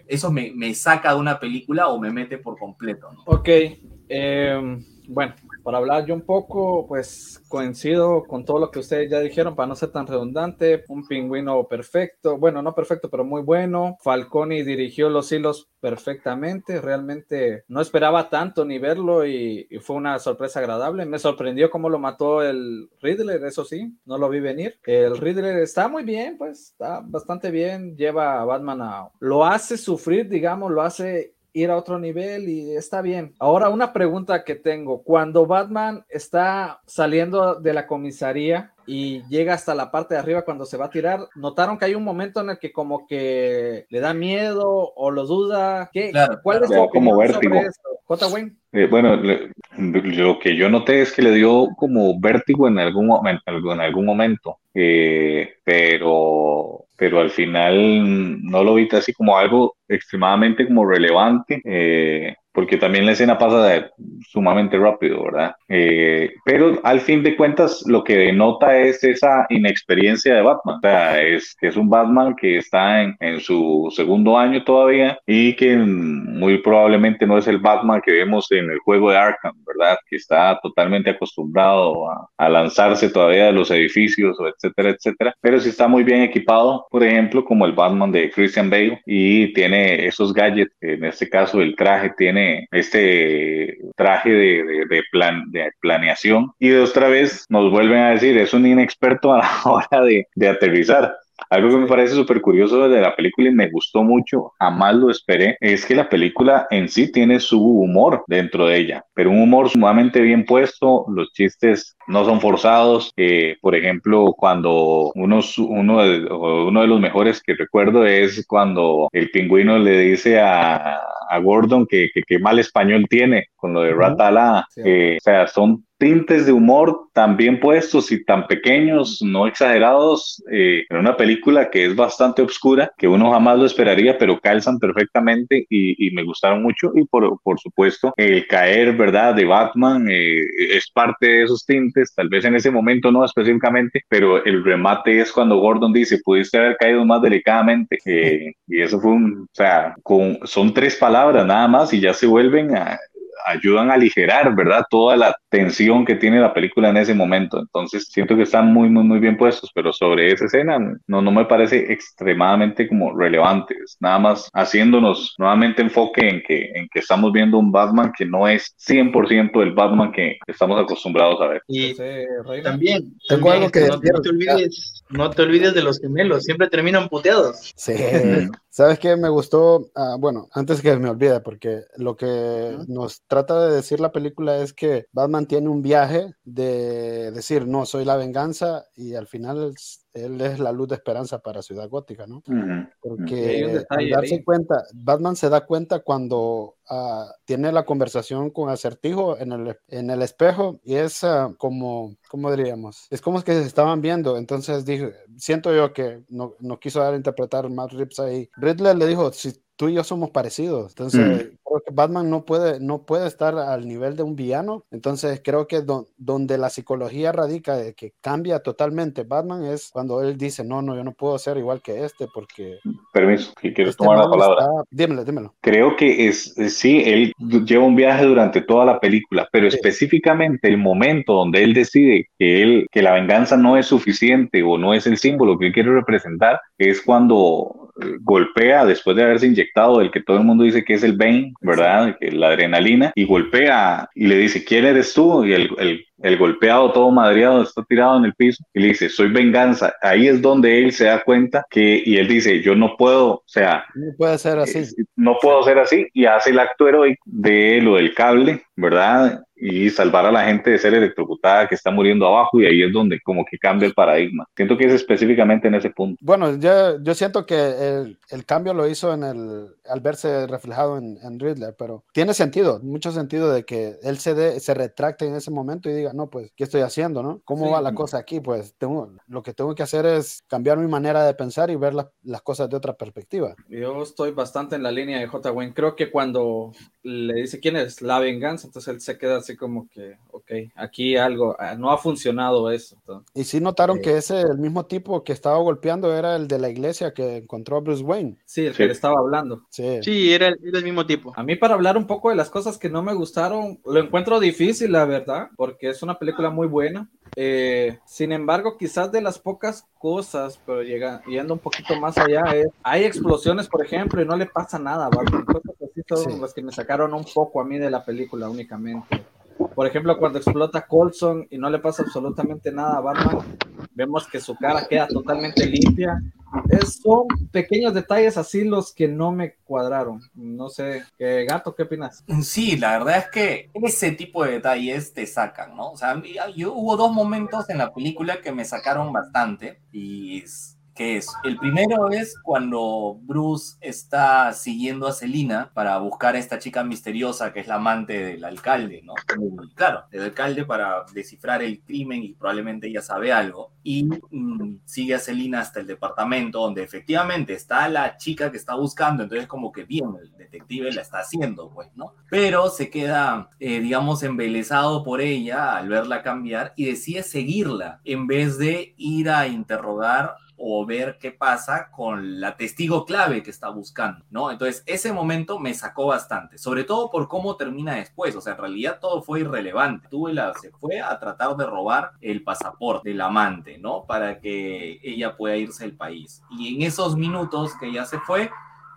eso me, me, saca de una película o me mete por completo. ¿no? Ok, eh, bueno, para hablar yo un poco, pues coincido con todo lo que ustedes ya dijeron, para no ser tan redundante, un pingüino perfecto, bueno, no perfecto, pero muy bueno. Falconi dirigió los hilos perfectamente, realmente no esperaba tanto ni verlo y, y, fue una sorpresa agradable. Me sorprendió cómo lo mató el Riddler, eso sí, no lo vi venir. El Riddler está muy bien, pues está bastante bien, lleva a Batman a... Lo hace sufrir, digamos, lo hace ir a otro nivel y está bien. Ahora una pregunta que tengo, cuando Batman está saliendo de la comisaría y llega hasta la parte de arriba cuando se va a tirar, ¿notaron que hay un momento en el que como que le da miedo o lo duda? ¿Qué, claro, ¿Cuál es tu como vértigo. J. Wayne. Eh, bueno, le, lo que yo noté es que le dio como vértigo en algún momento, en algún momento, eh, pero, pero al final no lo vi así como algo extremadamente como relevante. Eh, porque también la escena pasa sumamente rápido, ¿verdad? Eh, pero al fin de cuentas lo que denota es esa inexperiencia de Batman, o sea, es es un Batman que está en, en, su segundo año todavía y que muy probablemente no es el Batman que vemos en el juego de Arkham, ¿verdad? Que está totalmente acostumbrado a, a lanzarse todavía de los edificios, etcétera, etcétera, pero sí está muy bien equipado, por ejemplo, como el Batman de Christian Bale y tiene esos gadgets, en este caso el traje tiene este traje de, de, plan, de planeación y de otra vez nos vuelven a decir es un inexperto a la hora de, de aterrizar. Algo que me parece súper curioso de la película y me gustó mucho, jamás lo esperé, es que la película en sí tiene su humor dentro de ella, pero un humor sumamente bien puesto, los chistes no son forzados. Eh, por ejemplo, cuando uno, uno, de, uno de los mejores que recuerdo es cuando el pingüino le dice a, a Gordon que, que, que, mal español tiene con lo de Ratala. Sí. Eh, o sea, son tintes de humor tan bien puestos y tan pequeños, no exagerados, eh, en una película que es bastante oscura, que uno jamás lo esperaría, pero calzan perfectamente y, y me gustaron mucho. Y por, por, supuesto, el caer, ¿verdad?, de Batman eh, es parte de esos tintes, tal vez en ese momento no específicamente, pero el remate es cuando Gordon dice, pudiste haber caído más delicadamente. Eh, y eso fue un, o sea, con, son tres palabras nada más y ya se vuelven a ayudan a aligerar, ¿verdad? Toda la tensión que tiene la película en ese momento. Entonces, siento que están muy, muy, muy bien puestos, pero sobre esa escena no, no me parece extremadamente como relevantes. Nada más haciéndonos nuevamente enfoque en que, en que estamos viendo un Batman que no es 100% el Batman que estamos acostumbrados a ver. Y también, tengo algo que no, no, te olvides, No te olvides de los gemelos, siempre terminan puteados. Sí. ¿Sabes qué? Me gustó, ah, bueno, antes que me olvide, porque lo que nos trata de decir la película es que Batman tiene un viaje de decir, no, soy la venganza y al final él es la luz de esperanza para Ciudad Gótica, ¿no? Porque al darse cuenta, Batman se da cuenta cuando uh, tiene la conversación con Acertijo en el, en el espejo y es uh, como, ¿cómo diríamos? Es como que se estaban viendo, entonces dije, siento yo que no, no quiso dar a interpretar Matt Rips ahí. Riddler le dijo, si tú y yo somos parecidos. Entonces, mm. Creo que Batman no puede, no puede estar al nivel de un villano. Entonces, creo que donde la psicología radica de que cambia totalmente Batman es cuando él dice, no, no, yo no puedo ser igual que este porque... Permiso, si quieres este tomar la palabra. Dímelo, dímelo. Creo que es, sí, él lleva un viaje durante toda la película, pero específicamente el momento donde él decide que, él, que la venganza no es suficiente o no es el símbolo que él quiere representar, es cuando golpea después de haberse inyectado el que todo el mundo dice que es el Bane, ¿verdad? La adrenalina, y golpea y le dice, ¿quién eres tú? Y el, el, el golpeado, todo madreado, está tirado en el piso y le dice, soy venganza. Ahí es donde él se da cuenta que, y él dice, yo no puedo, o sea, no puede ser así. no puedo ser así, y hace el acto heroico de lo del cable, ¿verdad? y salvar a la gente de ser electrocutada que está muriendo abajo y ahí es donde como que cambia el paradigma. Siento que es específicamente en ese punto. Bueno, yo, yo siento que el, el cambio lo hizo en el, al verse reflejado en, en, Riddler, pero tiene sentido, mucho sentido de que él se, se retracte en ese momento y diga, no, pues, ¿qué estoy haciendo, no? ¿Cómo va la cosa aquí? Pues tengo, lo que tengo que hacer es cambiar mi manera de pensar y ver las cosas de otra perspectiva. Yo estoy bastante en la línea de J. Wayne. Creo que cuando le dice quién es la venganza, entonces él se queda así como que, ok, aquí algo, ah, no ha funcionado eso. Y sí notaron que ese, el mismo tipo que estaba golpeando era el de la iglesia que encontró a Bruce Wayne. Sí, el que le estaba hablando. Sí, sí era, el, era, el, mismo tipo. A mí para hablar un poco de las cosas que no me gustaron, lo encuentro difícil, la verdad, porque es una película muy buena. Eh, sin embargo, quizás de las pocas cosas, pero llega, yendo un poquito más allá, es, hay explosiones, por ejemplo, y no le pasa nada, ¿vale? Cosas así son sí. las que me sacaron un poco a mí de la película únicamente. Por ejemplo, cuando explota Colson y no le pasa absolutamente nada a Batman, vemos que su cara queda totalmente limpia. Es, son pequeños detalles así los que no me cuadraron. No sé, ¿qué, Gato, ¿qué opinas? Sí, la verdad es que ese tipo de detalles te sacan, ¿no? O sea, yo, hubo dos momentos en la película que me sacaron bastante y que es, el primero es cuando Bruce está siguiendo a Selina para buscar a esta chica misteriosa que es la amante del alcalde, ¿no? Claro, el alcalde para descifrar el crimen y probablemente ella sabe algo. Y mmm, sigue a Selina hasta el departamento donde efectivamente está la chica que está buscando, entonces como que bien, el detective la está haciendo, pues, ¿no? Pero se queda, eh, digamos, embelesado por ella al verla cambiar y decide seguirla en vez de ir a interrogar o ver qué pasa con la testigo clave que está buscando, ¿no? Entonces, ese momento me sacó bastante, sobre todo por cómo termina después, o sea, en realidad todo fue irrelevante. Tuve la, se fue a tratar de robar el pasaporte del amante, ¿no? Para que ella pueda irse del país. Y en esos minutos que ella se fue,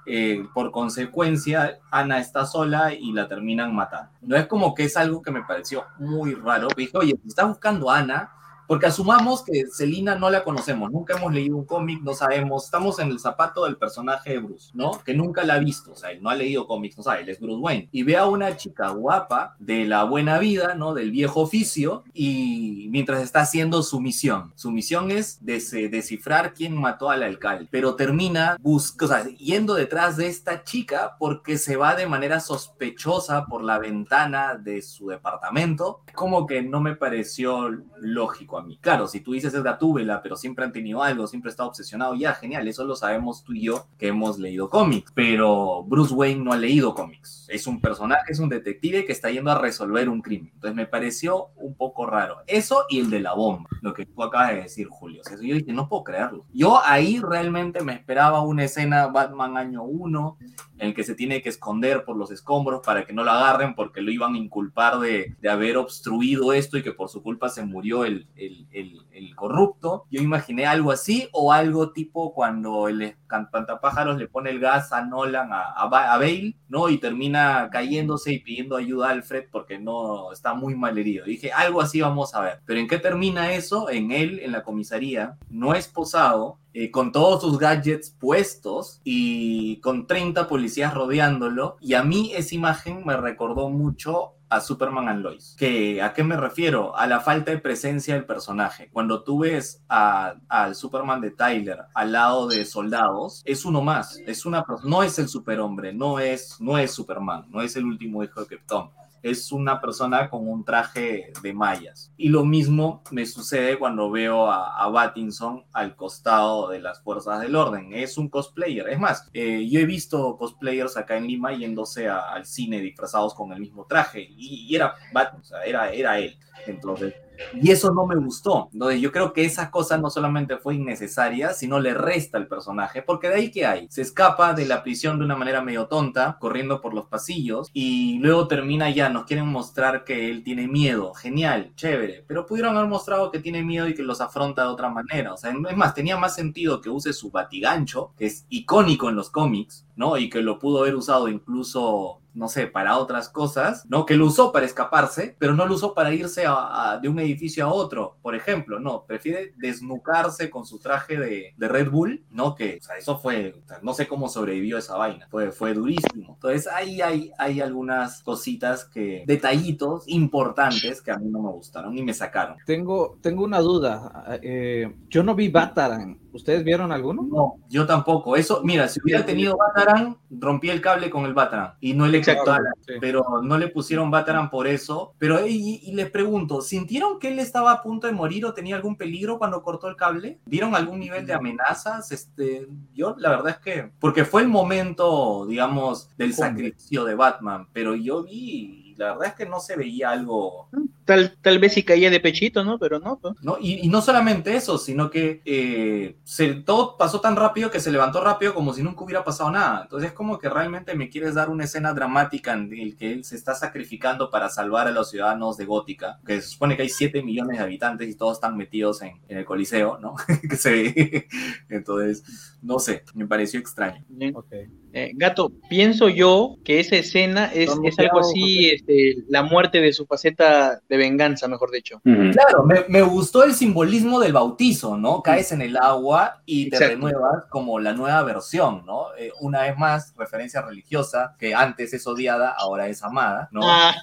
eh, por consecuencia, Ana está sola y la terminan matando. No es como que es algo que me pareció muy raro. Dije, oye, está buscando a Ana, porque asumamos que Selina no la conocemos, nunca hemos leído un cómic, no sabemos, estamos en el zapato del personaje de Bruce, ¿no? Que nunca la ha visto, o sea, él no ha leído cómics, no sabe, él es Bruce Wayne. Y ve a una chica guapa de la buena vida, ¿no? Del viejo oficio, y mientras está haciendo su misión. Su misión es des descifrar quién mató al alcalde, pero termina busca, o sea, yendo detrás de esta chica porque se va de manera sospechosa por la ventana de su departamento. Como que no me pareció lógico a mí. Claro, si tú dices es Gatúbela, pero siempre han tenido algo, siempre está obsesionado, ya, genial, eso lo sabemos tú y yo que hemos leído cómics, pero Bruce Wayne no ha leído cómics. Es un personaje, es un detective que está yendo a resolver un crimen. Entonces me pareció un poco raro. Eso y el de la bomba, lo que tú acabas de decir, Julio. O sea, yo dije, no puedo creerlo. Yo ahí realmente me esperaba una escena Batman año 1 en el que se tiene que esconder por los escombros para que no lo agarren porque lo iban a inculpar de, de haber obstruido esto y que por su culpa se murió el, el el, corrupto. Yo imaginé algo así o algo tipo cuando el espantapájaros le pone el gas a Nolan, a, a Bale, ¿no? Y termina cayéndose y pidiendo ayuda a Alfred porque no está muy mal herido. Dije, algo así vamos a ver. Pero ¿en qué termina eso? En él, en la comisaría, no esposado, eh, con todos sus gadgets puestos y con 30 policías rodeándolo. Y a mí esa imagen me recordó mucho a Superman and Lois. Que, ¿A qué me refiero? A la falta de presencia del personaje. Cuando tú ves al Superman de Tyler al lado de soldados, es uno más. Es una, no es el superhombre, no es, no es Superman, no es el último hijo de Krypton es una persona con un traje de mallas. Y lo mismo me sucede cuando veo a, a Battinson al costado de las fuerzas del orden. Es un cosplayer. Es más, eh, yo he visto cosplayers acá en Lima yéndose a- al cine disfrazados con el mismo traje. Y, era sea, era, era él. Entonces, y eso no me gustó. Entonces, yo creo que esa cosa no solamente fue innecesaria, sino le resta al personaje, porque de ahí que hay. Se escapa de la prisión de una manera medio tonta, corriendo por los pasillos, y luego termina ya, nos quieren mostrar que él tiene miedo. Genial, chévere. Pero pudieron haber mostrado que tiene miedo y que los afronta de otra manera. O sea, es más, tenía más sentido que use su batigancho, que es icónico en los cómics, ¿no? Y que lo pudo haber usado incluso no sé, para otras cosas, ¿no? Que lo usó para escaparse, pero no lo usó para irse a- de un edificio a otro, por ejemplo, no, prefiere desnucarse con su traje de, de Red Bull, ¿no? Que, eso fue, no sé cómo sobrevivió esa vaina, fue, fue durísimo. Entonces, ahí hay, hay algunas cositas que, detallitos importantes que a mí no me gustaron y me sacaron. Tengo, tengo una duda. eh, yo no vi Bataran. ¿Ustedes vieron alguno? No, yo tampoco. Eso, mira, si hubiera tenido Bataran, rompí el cable con el Bataran y no le Sí. pero no le pusieron Bataran por eso. Pero y, y les pregunto, ¿sintieron que él estaba a punto de morir o tenía algún peligro cuando cortó el cable? ¿Vieron algún nivel de amenazas? Este, yo la verdad es que, porque fue el momento, digamos, del sacrificio de Batman, pero yo vi, la verdad es que no se veía algo Tal, tal vez si caía de pechito, ¿no? Pero no. pues. ¿no? Y, y no solamente eso, sino que eh, se, todo pasó tan rápido que se levantó rápido como si nunca hubiera pasado nada. Entonces es como que realmente me quieres dar una escena dramática en el que él se está sacrificando para salvar a los ciudadanos de Gótica, que se supone que hay 7 millones de habitantes y todos están metidos en, en el Coliseo, ¿no? que se ve. Entonces, no sé, me pareció extraño. Bien. Eh, Gato, pienso yo que esa escena es, es algo así, este, la muerte de su faceta de venganza, mejor dicho. Claro, me, me gustó el simbolismo del bautizo, ¿no? Caes en el agua y te Exacto. renuevas como la nueva versión, ¿no? Eh, una vez más, referencia religiosa, que antes es odiada, ahora es amada, ¿no? Ah,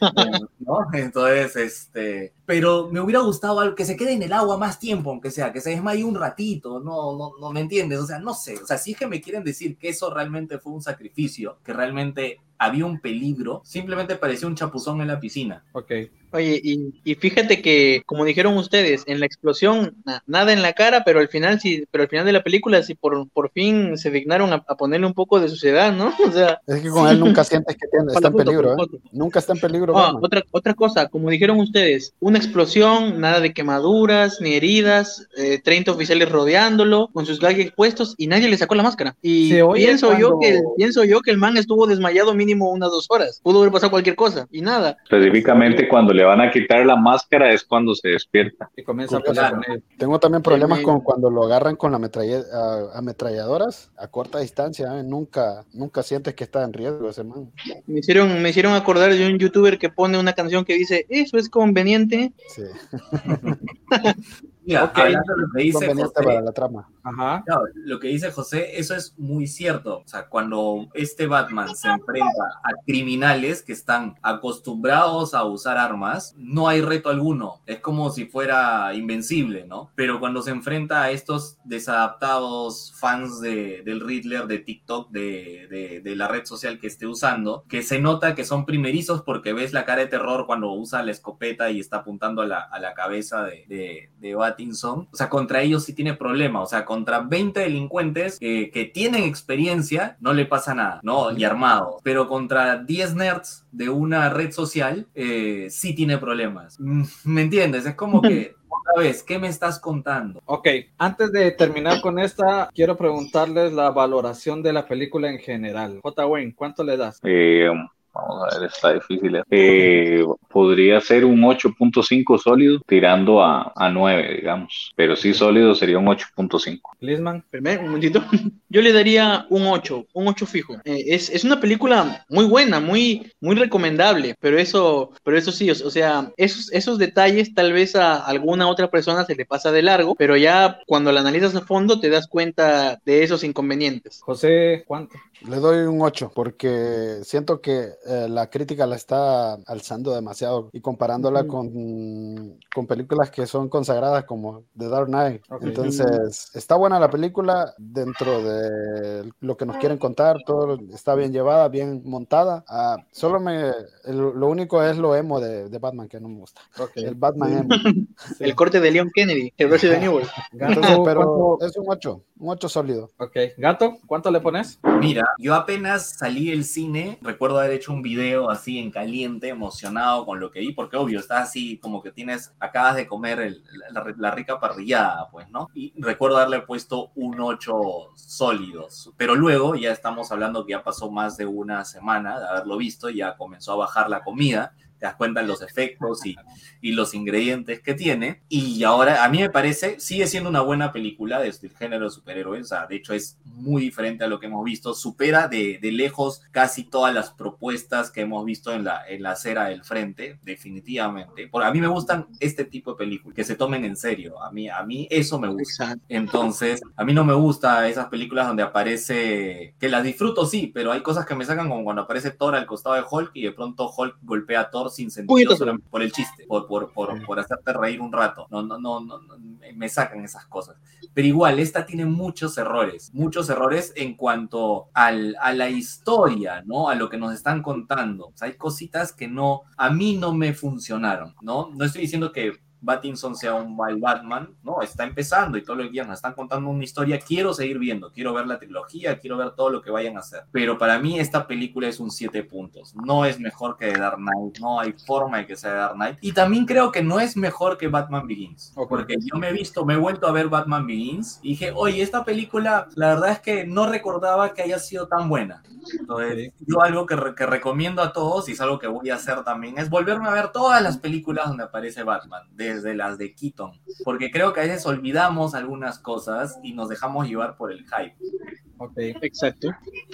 ¿no? Entonces, este, pero me hubiera gustado algo que se quede en el agua más tiempo, aunque sea, que se desmaye un ratito, no, no, no me entiendes, o sea, no sé, o sea, si es que me quieren decir que eso realmente fue un sacrificio, que realmente había un peligro, simplemente parecía un chapuzón en la piscina. Ok. Oye, y, y fíjate que, como dijeron ustedes, en la explosión, na- nada en la cara, pero al final sí, pero al final de la película sí por, por fin se dignaron a, a ponerle un poco de suciedad, ¿no? O sea, Es que con él nunca sientes que tiene- está en peligro, ¿eh? Nunca está en peligro. Ah, otra, otra cosa, como dijeron ustedes, una explosión, nada de quemaduras ni heridas, eh, 30 oficiales rodeándolo, con sus gadgets puestos y nadie le sacó la máscara. Y Se oye pienso, yo cuando- que, pienso yo que el man estuvo desmayado mínimo unas dos horas. Pudo haber pasado cualquier cosa y nada. Específicamente cuando le van a quitar la máscara es cuando se despierta. Y comienza a él. Tengo también problemas con cuando lo agarran con la a- ametralladoras a corta distancia. ¿eh? Nunca, nunca sientes que está en riesgo ese man. Me hicieron, me hicieron acordar de un youtuber que pone una canción que dice, eso es conveniente. Sí, Mira, Ok. hablando de lo que dice José, para la trama. Ajá. Claro, lo que dice José, eso es muy cierto. O sea, cuando este Batman se enfrenta a criminales que están acostumbrados a usar armas, no hay reto alguno. Es como si fuera invencible, ¿no? Pero cuando se enfrenta a estos desadaptados fans de, del Riddler, de TikTok, de, de- de la red social que esté usando, que se nota que son primerizos porque ves la cara de terror cuando usa la escopeta y está apuntando a la, a la cabeza de, de, de Pattinson. O sea, contra ellos sí tiene problema. O sea, contra 20 delincuentes que, que tienen experiencia, no le pasa nada, ¿no? Y armados. Pero contra 10 nerds de una red social, eh, sí tiene problemas. Mm, ¿Me entiendes? Es como que, otra vez, ¿qué me estás contando? Ok, antes de terminar con esta, quiero preguntarles la valoración de la película en general. J. Wayne, ¿cuánto le das? Eh, Vamos a ver, está difícil. Eh, podría ser un 8.5 sólido tirando a, a 9, digamos. Pero sí sólido sería un 8.5. Lisman. Primero, un momentito. Yo le daría un 8, un 8 fijo. Eh, es, es, una película muy buena, muy, muy recomendable, pero eso, pero eso sí, o, o, sea, esos, esos detalles tal vez a alguna otra persona se le pasa de largo, pero ya cuando la analizas a fondo te das cuenta de esos inconvenientes. José, ¿cuánto? Le doy un 8 porque siento que eh, la crítica la está alzando demasiado y comparándola mm. con, con, películas que son consagradas como The Dark Knight. Okay. Entonces, está buena la película dentro de lo que nos quieren contar, todo está bien llevada, bien montada. Uh, solo me, el, lo único es lo emo de, de, Batman que no me gusta. Okay. El Batman emo. sí. El corte de Leon Kennedy, el Resident Evil. Entonces, pero es un 8, un 8 sólido. Ok, Gato, ¿cuánto le pones? Mira, yo apenas salí del cine, recuerdo haber hecho un video así en caliente, emocionado con lo que vi, porque obvio, estás así como que tienes, acabas de comer el, la, la, rica parrillada, pues, ¿no? Y recuerdo haberle puesto un 8 sólidos, pero luego ya estamos hablando que ya pasó más de una semana de haberlo visto, ya comenzó a bajar la comida, te das cuenta los efectos y, y, los ingredientes que tiene. Y ahora, a mí me parece, sigue siendo una buena película desde el género de superhéroes. O sea, de hecho, es muy diferente a lo que hemos visto. Supera de, de lejos casi todas las propuestas que hemos visto en la, en la acera del frente, definitivamente. Porque a mí me gustan este tipo de películas, que se tomen en serio. A mí, a mí eso me gusta. Entonces, a mí no me gusta esas películas donde aparece, que las disfruto, sí, pero hay cosas que me sacan como cuando aparece Thor al costado de Hulk y de pronto Hulk golpea a Thor sin sentido por el chiste, por, por, por, por, hacerte reír un rato. No, no, no, no, me sacan esas cosas. Pero igual, esta tiene muchos errores, muchos errores en cuanto al, a la historia, ¿no? A lo que nos están contando. O sea, hay cositas que no, a mí no me funcionaron, ¿no? No estoy diciendo que Battinson sea un mal Batman, no, está empezando y todo lo que nos están contando una historia, quiero seguir viendo, quiero ver la trilogía, quiero ver todo lo que vayan a hacer, pero para mí esta película es un 7 puntos, no es mejor que The Dark Knight, no hay forma de que sea The Dark Knight, y también creo que no es mejor que Batman Begins, okay. porque yo me he visto, me he vuelto a ver Batman Begins y dije, oye, esta película, la verdad es que no recordaba que haya sido tan buena, entonces yo algo que, que recomiendo a todos y es algo que voy a hacer también, es volverme a ver todas las películas donde aparece Batman, de desde las de Keaton, porque creo que a veces olvidamos algunas cosas y nos dejamos llevar por el hype. Ok, exacto.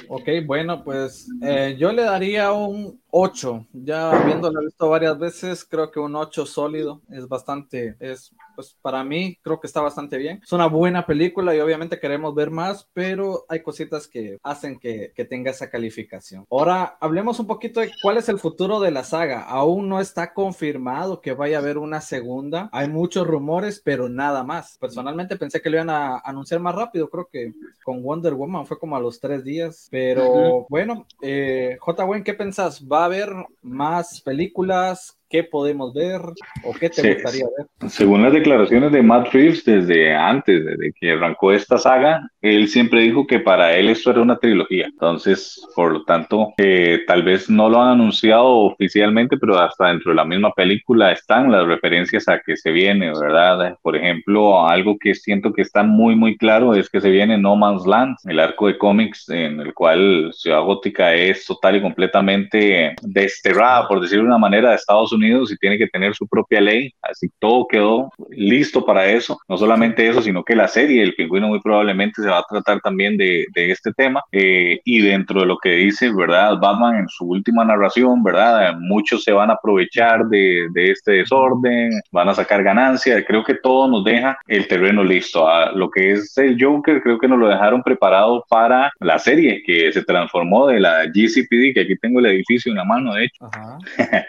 Ok, bueno, pues eh, yo le daría un 8. Ya habiéndolo visto varias veces, creo que un 8 sólido es bastante, es pues para mí creo que está bastante bien. Es una buena película y obviamente queremos ver más, pero hay cositas que hacen que, que, tenga esa calificación. Ahora hablemos un poquito de cuál es el futuro de la saga. Aún no está confirmado que vaya a haber una segunda. Hay muchos rumores, pero nada más. Personalmente pensé que lo iban a anunciar más rápido. Creo que con Wonder Woman fue como a los tres días. Pero uh -huh. bueno, eh, J. Wayne, ¿qué pensás? ¿Va a haber más películas? ¿Qué podemos ver o qué te gustaría ver? Según las declaraciones de Matt Reeves desde antes, desde que arrancó esta saga, él siempre dijo que para él esto era una trilogía. Entonces, por lo tanto, eh, tal vez no lo han anunciado oficialmente, pero hasta dentro de la misma película están las referencias a que se viene, ¿verdad? Por ejemplo, algo que siento que está muy, muy claro es que se viene No Man's Land, el arco de cómics en el cual Ciudad Gótica es total y completamente desterrada, por decirlo de una manera, de Estados Unidos Unidos y tiene que tener su propia ley, así todo quedó listo para eso. No solamente eso, sino que la serie El Pingüino muy probablemente se va a tratar también de, de este tema eh, y dentro de lo que dice, ¿verdad? Batman en su última narración, ¿verdad? Muchos se van a aprovechar de, de este desorden, van a sacar ganancias, creo que todo nos deja el terreno listo. A lo que es el Joker, creo que nos lo dejaron preparado para la serie que se transformó de la GCPD, que aquí tengo el edificio en la mano, de hecho. Ajá.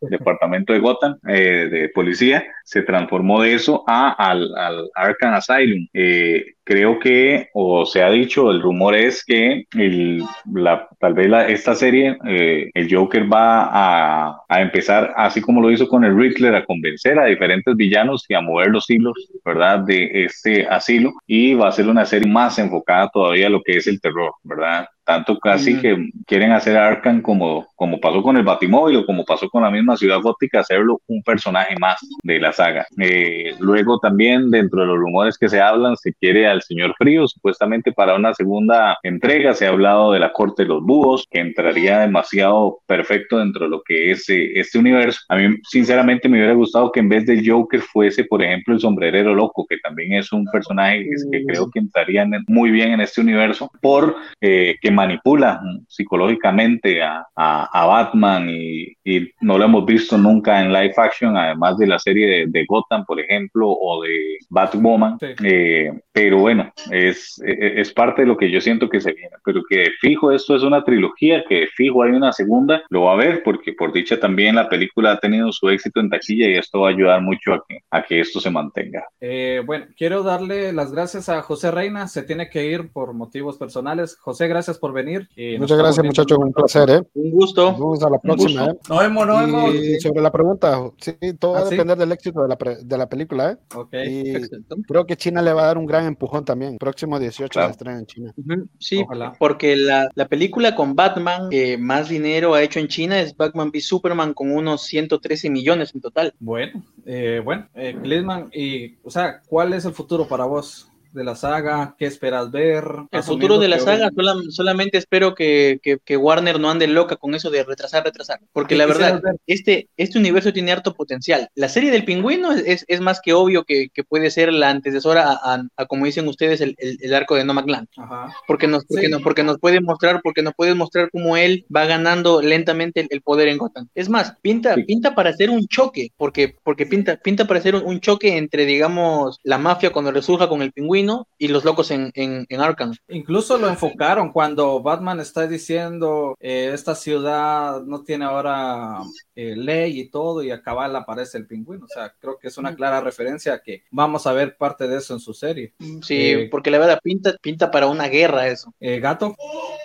departamento de Gotham, eh, de policía, se transformó de eso a, al, al Arkham Asylum. Eh, creo que, o se ha dicho, el rumor es que el, la, tal vez la, esta serie, eh, el Joker va a, a, empezar, así como lo hizo con el Riddler, a convencer a diferentes villanos y a mover los hilos, ¿verdad?, de este asilo, y va a ser una serie más enfocada todavía a lo que es el terror, ¿verdad? Tanto casi que quieren hacer a Arkham como, como pasó con el Batimóvil o como pasó con la misma Ciudad Gótica, hacerlo un personaje más de la saga. Eh, luego también dentro de los rumores que se hablan, se quiere al Señor Frío, supuestamente para una segunda entrega, se ha hablado de la Corte de los Búhos, que entraría demasiado perfecto dentro de lo que es eh, este universo. A mí, sinceramente, me hubiera gustado que en vez del Joker fuese, por ejemplo, el Sombrerero Loco, que también es un personaje que, creo que entraría en- muy bien en este universo, por eh, que manipula psicológicamente a, a- a Batman y, y no lo hemos visto nunca en live action, además de la serie de, de Gotham, por ejemplo, o de Batwoman. Sí. Eh, pero bueno, es, es es parte de lo que yo siento que se viene, pero que fijo esto es una trilogía, que fijo hay una segunda, lo va a ver porque por dicha también la película ha tenido su éxito en taquilla y esto va a ayudar mucho a que, a que esto se mantenga. Eh, bueno, quiero darle las gracias a José Reina. Se tiene que ir por motivos personales. José, gracias por venir. y nos Muchas gracias, muchachos. Un placer, ¿eh? Un Nos gusto. vemos a la próxima. ¿eh? Nos vemos, nos vemos. Y sobre la pregunta, sí, todo va ¿Ah, a sí? depender del éxito de la, pre- de la película, ¿eh? Ok, Y-. Creo que China le va a dar un gran empujón también. Próximo 18 Claro. se estrena en China. Sí, Ojalá. porque la, la película con Batman que más dinero ha hecho en China es Batman v Superman con unos 113 millones en total. Bueno, eh, bueno, eh, y, o sea, ¿cuál es el futuro para vos de la saga? ¿Qué esperas ver? El futuro de la saga solam- solamente espero que, que- que Warner no ande loca con eso de retrasar, retrasar. Porque ¿Qué la verdad, ver? este, este universo tiene harto potencial. La serie del pingüino es, es- es más que obvio que, que puede ser la antecesora a, a- a, como dicen ustedes, el, el- el arco de Nomadland. Ajá. Porque nos, porque, Sí. no- porque nos puede mostrar, porque nos puede mostrar cómo él va ganando lentamente el, el poder en Gotham. Es más, pinta, Sí. pinta para hacer un choque, porque, porque pinta, pinta para hacer un, un choque entre, digamos, la mafia cuando resurja con el pingüino y los locos en, en, en Arkham. Incluso lo enfocaron cuando Batman está diciendo eh, esta ciudad no tiene ahora eh, ley y todo y a cabal aparece el pingüino. O sea, creo que es una clara referencia a que vamos a ver parte de eso en su serie. Sí, Eh, porque la verdad pinta, pinta para una guerra eso. Eh, Gato,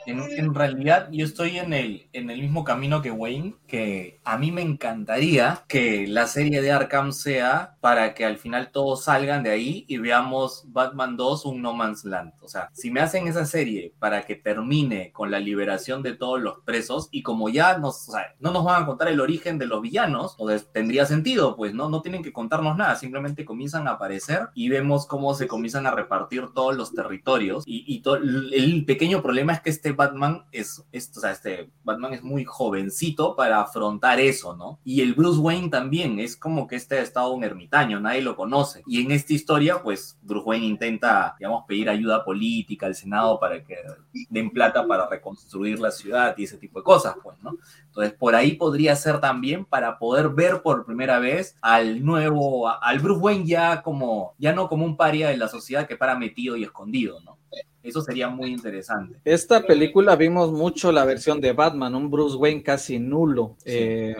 En, en realidad, yo estoy en el, en el mismo camino que Wayne, que a mí me encantaría que la serie de Arkham sea para que al final todos salgan de ahí y veamos Batman 2, un No Man's Land. O sea, si me hacen esa serie para que termine con la liberación de todos los presos y como ya nos, o sea, no nos van a contar el origen de los villanos, tendría sentido, pues no, no tienen que contarnos nada, simplemente comienzan a aparecer y vemos cómo se comienzan a repartir todos los territorios y, y el pequeño problema es que este Batman es, es, o sea, este Batman es muy jovencito para afrontar eso, ¿no? Y el Bruce Wayne también es como que este ha estado un ermitaño, nadie lo conoce. Y en esta historia, pues Bruce Wayne intenta, digamos, pedir ayuda política al Senado para que den plata para reconstruir la ciudad y ese tipo de cosas, pues, ¿no? Entonces, por ahí podría ser también para poder ver por primera vez al nuevo, al Bruce Wayne ya como, ya no como un paria de la sociedad que para metido y escondido, ¿no? Eso sería muy interesante. esta película vimos mucho la versión de Batman, un Bruce Wayne casi nulo. Eh,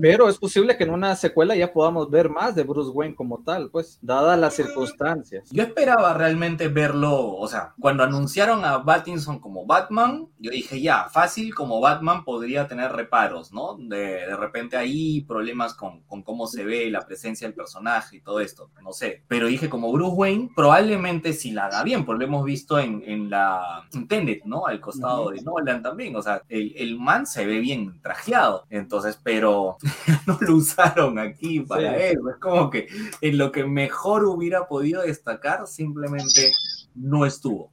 pero es posible que en una secuela ya podamos ver más de Bruce Wayne como tal, pues, dadas las circunstancias. Yo esperaba realmente verlo, o sea, cuando anunciaron a Pattinson como Batman, yo dije ya, fácil como Batman podría tener reparos, ¿no? De, de repente ahí problemas con, con cómo se ve la presencia del personaje y todo esto, no sé. Pero dije como Bruce Wayne, probablemente si la haga bien, porque lo hemos visto en, en la en Tenet, ¿no? Al costado de Nolan también, o sea, el, el man se ve bien trajeado, entonces, pero no lo usaron aquí para Sí. eso, es como que en lo que mejor hubiera podido destacar, simplemente no estuvo.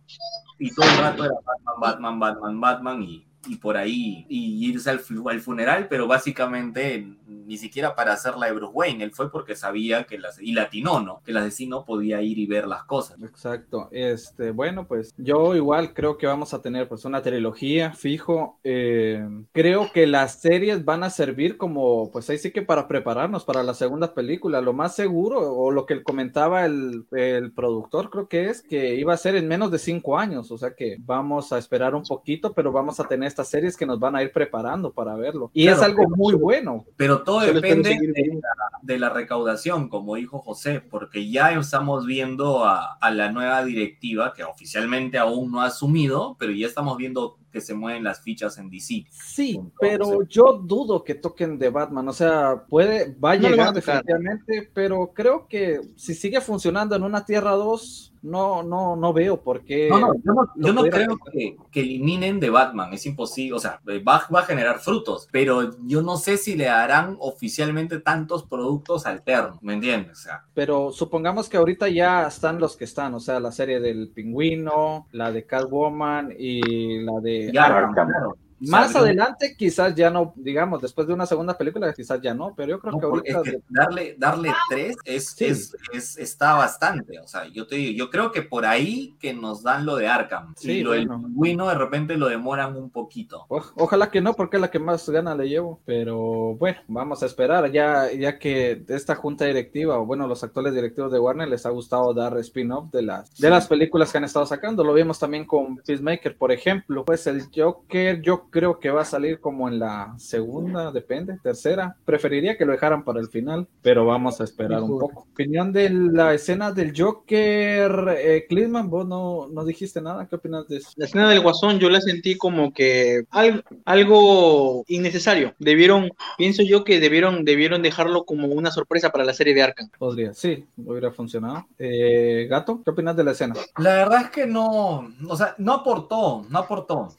Y todo el rato era Batman, Batman, Batman, Batman y, y por ahí y irse al, al funeral, pero básicamente ni siquiera para hacer la de Bruce Wayne, él fue porque sabía que las y latinó, ¿no? Que el asesino podía ir y ver las cosas. Exacto. Este, bueno, pues yo igual creo que vamos a tener pues una trilogía fijo. Eh, creo que las series van a servir como, pues ahí sí que para prepararnos para la segunda película. Lo más seguro, o lo que comentaba el, el productor, creo que es que iba a ser en menos de cinco años. O sea que vamos a esperar un poquito, pero vamos a tener estas series que nos van a ir preparando para verlo. Y Claro, es algo muy bueno. Pero todo Solo depende de la, de la recaudación, como dijo José, porque ya estamos viendo a, a la nueva directiva, que oficialmente aún no ha asumido, pero ya estamos viendo que se mueven las fichas en DC. Sí, Entonces- pero yo dudo que toquen de Batman, o sea, puede, va a No llegar definitivamente, pero creo que si sigue funcionando en una Tierra 2, no, no, no veo por qué. No, no, yo no, yo creo que, que eliminen de Batman, es imposible, o sea, va, va a generar frutos, pero yo no sé si le darán oficialmente tantos productos alternos, ¿me entiendes? O sea, Pero supongamos que ahorita ya están los que están, o sea, la serie del pingüino, la de Catwoman y la de ya. Arkham. claro. Más adelante quizás ya no, digamos, después de una segunda película quizás ya no, pero yo creo No, que ahorita es que darle, darle tres es, Sí. es, es- está bastante. O sea, yo te digo, yo creo que por ahí que nos dan lo de Arkham. Sí, y lo del bueno. pingüino de repente lo demoran un poquito. O- ojalá que no, porque es la que más gana le llevo. Pero bueno, vamos a esperar. Ya, ya que esta junta directiva, o bueno, los actuales directivos de Warner les ha gustado dar spin-off de las, de las películas que han estado sacando. Lo vimos también con Peacemaker, por ejemplo. Pues el Joker, yo creo que va a salir como en la segunda, depende, tercera. Preferiría que lo dejaran para el final, pero vamos a esperar un poco. Opinión de la escena del Joker, eh, Klinsmann, vos no, no dijiste nada. ¿Qué opinas de eso? La escena del guasón yo la sentí como que algo, algo innecesario. Debieron, pienso yo que debieron, debieron dejarlo como una sorpresa para la serie de Arkham. Podría, sí, hubiera funcionado. Eh, Gato, ¿qué opinas de la escena? La verdad es que no, o sea, no aportó, no aportó,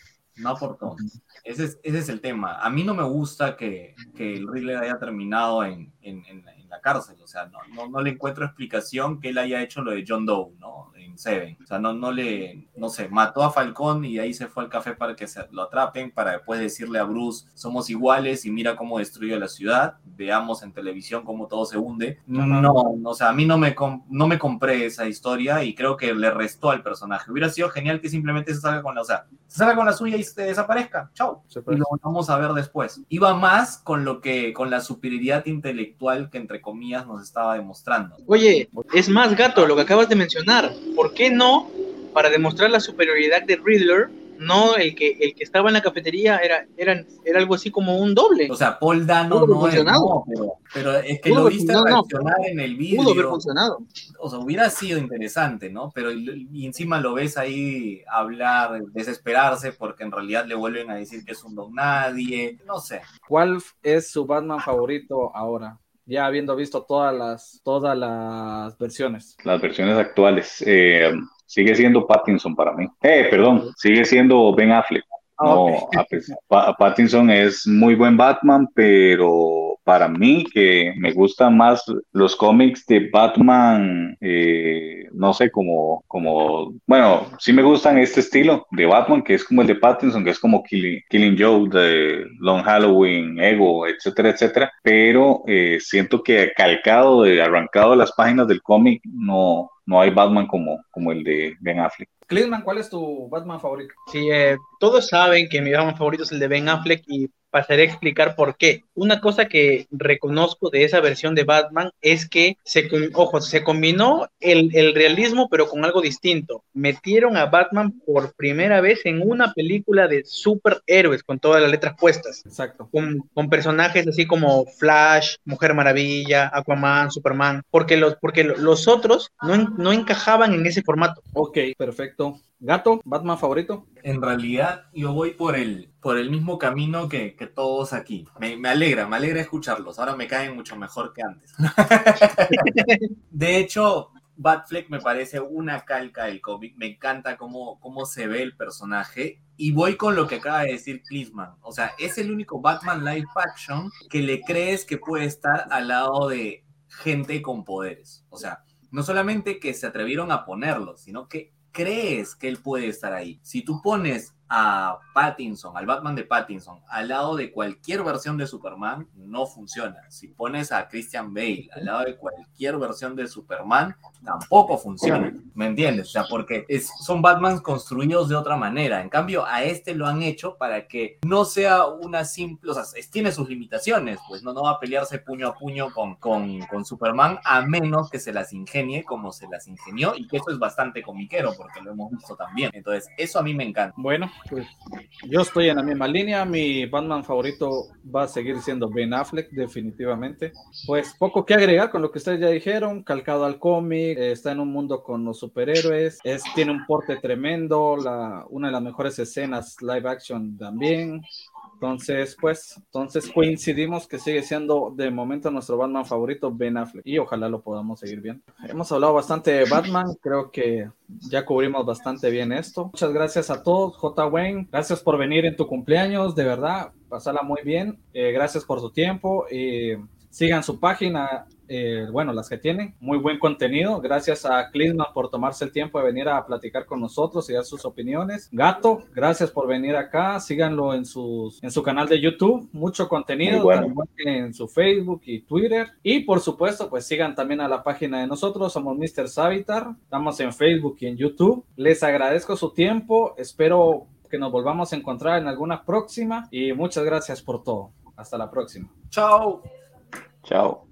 no aportó. Ese es, ese es el tema. A mí no me gusta que, que el Riddler haya terminado en, en, en la- cárcel. O sea, no, no le encuentro explicación que él haya hecho lo de John Doe, ¿no? En Seven. O sea, no, no le, no sé, mató a Falcón y de ahí se fue al café para que se lo atrapen, para después decirle a Bruce, somos iguales y mira cómo destruyó la ciudad. Veamos en televisión cómo todo se hunde. No, no, o sea, a mí no me, no me compré esa historia y creo que le restó al personaje. Hubiera sido genial que simplemente se salga con la, o sea, se salga con la suya y se desaparezca. Chao. Se Y lo vamos a ver después. Iba más con lo que, con la superioridad intelectual que entre comillas nos estaba demostrando. Oye, es más gato lo que acabas de mencionar. ¿Por qué no, para demostrar la superioridad de Riddler, no el que el que estaba en la cafetería era, era, era algo así como un doble? O sea, Paul Dano no es, funcionado. no, pero, pero es que Pudo lo viste no, reaccionar en el Pudo haber vídeo. funcionado. O sea, hubiera sido interesante, ¿no? Pero y, y encima lo ves ahí hablar, desesperarse porque en realidad le vuelven a decir que es un don nadie. No sé. ¿Cuál es su Batman favorito ahora? Ya habiendo visto todas las, todas las versiones. Las versiones actuales. eh, sigue siendo Pattinson para mí. Eh, perdón, sigue siendo Ben Affleck. Ah, No, ok. a pesar- Pa- Pattinson es muy buen Batman, pero para mí que me gustan más los cómics de Batman, eh, no sé, como, como, bueno, sí me gustan este estilo de Batman, que es como el de Pattinson, que es como Killing, Killing Joe, de Long Halloween, Ego, etcétera, etcétera, pero eh, siento que calcado, de, arrancado de las páginas del cómic, no, no hay Batman como, como el de Ben Affleck. Klinsmann, ¿cuál es tu Batman favorito? Sí, eh, todos saben que mi Batman favorito es el de Ben Affleck y pasaré a explicar por qué. Una cosa que reconozco de esa versión de Batman es que se, com- ojo, se combinó el, el realismo pero con algo distinto. Metieron a Batman por primera vez en una película de superhéroes con todas las letras puestas. Exacto. Con, con personajes así como Flash, Mujer Maravilla, Aquaman, Superman, porque los, porque lo- los otros no, no encajaban en ese formato. Ok, perfecto. Gato, Batman favorito. En realidad, yo voy por el, por el mismo camino que, que todos aquí. Me, me alegra, me alegra escucharlos. Ahora me caen mucho mejor que antes. de hecho, Batfleck me parece una calca del cómic. Me encanta cómo, cómo se ve el personaje. Y voy con lo que acaba de decir Klinsman. O sea, es el único Batman live action que le crees que puede estar al lado de gente con poderes. O sea, no solamente que se atrevieron a ponerlo, sino que crees que él puede estar ahí. Si tú pones a Pattinson, al Batman de Pattinson, al lado de cualquier versión de Superman, no funciona. Si pones a Christian Bale al lado de cualquier versión de Superman, tampoco funciona. ¿Me entiendes? O sea, porque es- son Batmans construidos de otra manera. En cambio, a este lo han hecho para que no sea una simple, o sea, tiene sus limitaciones, pues no, no va a pelearse puño a puño con, con, con Superman, a menos que se las ingenie como se las ingenió, y que eso es bastante comiquero, porque lo hemos visto también. Entonces, eso a mí me encanta. Bueno, pues yo estoy en la misma línea. Mi Batman favorito va a seguir siendo Ben Affleck, definitivamente. Pues poco que agregar con lo que ustedes ya dijeron. Calcado al cómic, eh, está en un mundo con los superhéroes. Es, tiene un porte tremendo. Una de las mejores escenas live action también. Entonces, pues, entonces coincidimos que sigue siendo de momento nuestro Batman favorito, Ben Affleck, y ojalá lo podamos seguir bien. Hemos hablado bastante de Batman, creo que ya cubrimos bastante bien esto. Muchas gracias a todos, J. Wayne, gracias por venir en tu cumpleaños, de verdad, pasala muy bien, eh, gracias por su tiempo, y sigan su página, eh, bueno, las que tienen, muy buen contenido. Gracias a Clisman por tomarse el tiempo de venir a platicar con nosotros y dar sus opiniones. Gato, gracias por venir acá. Síganlo en, sus, en su canal de YouTube, mucho contenido, en su Facebook y Twitter. Y por supuesto, pues sigan también a la página de nosotros, somos Mr. Savitar, estamos en Facebook y en YouTube. Les agradezco su tiempo, espero que nos volvamos a encontrar en alguna próxima y muchas gracias por todo. Hasta la próxima. Chao. Chao.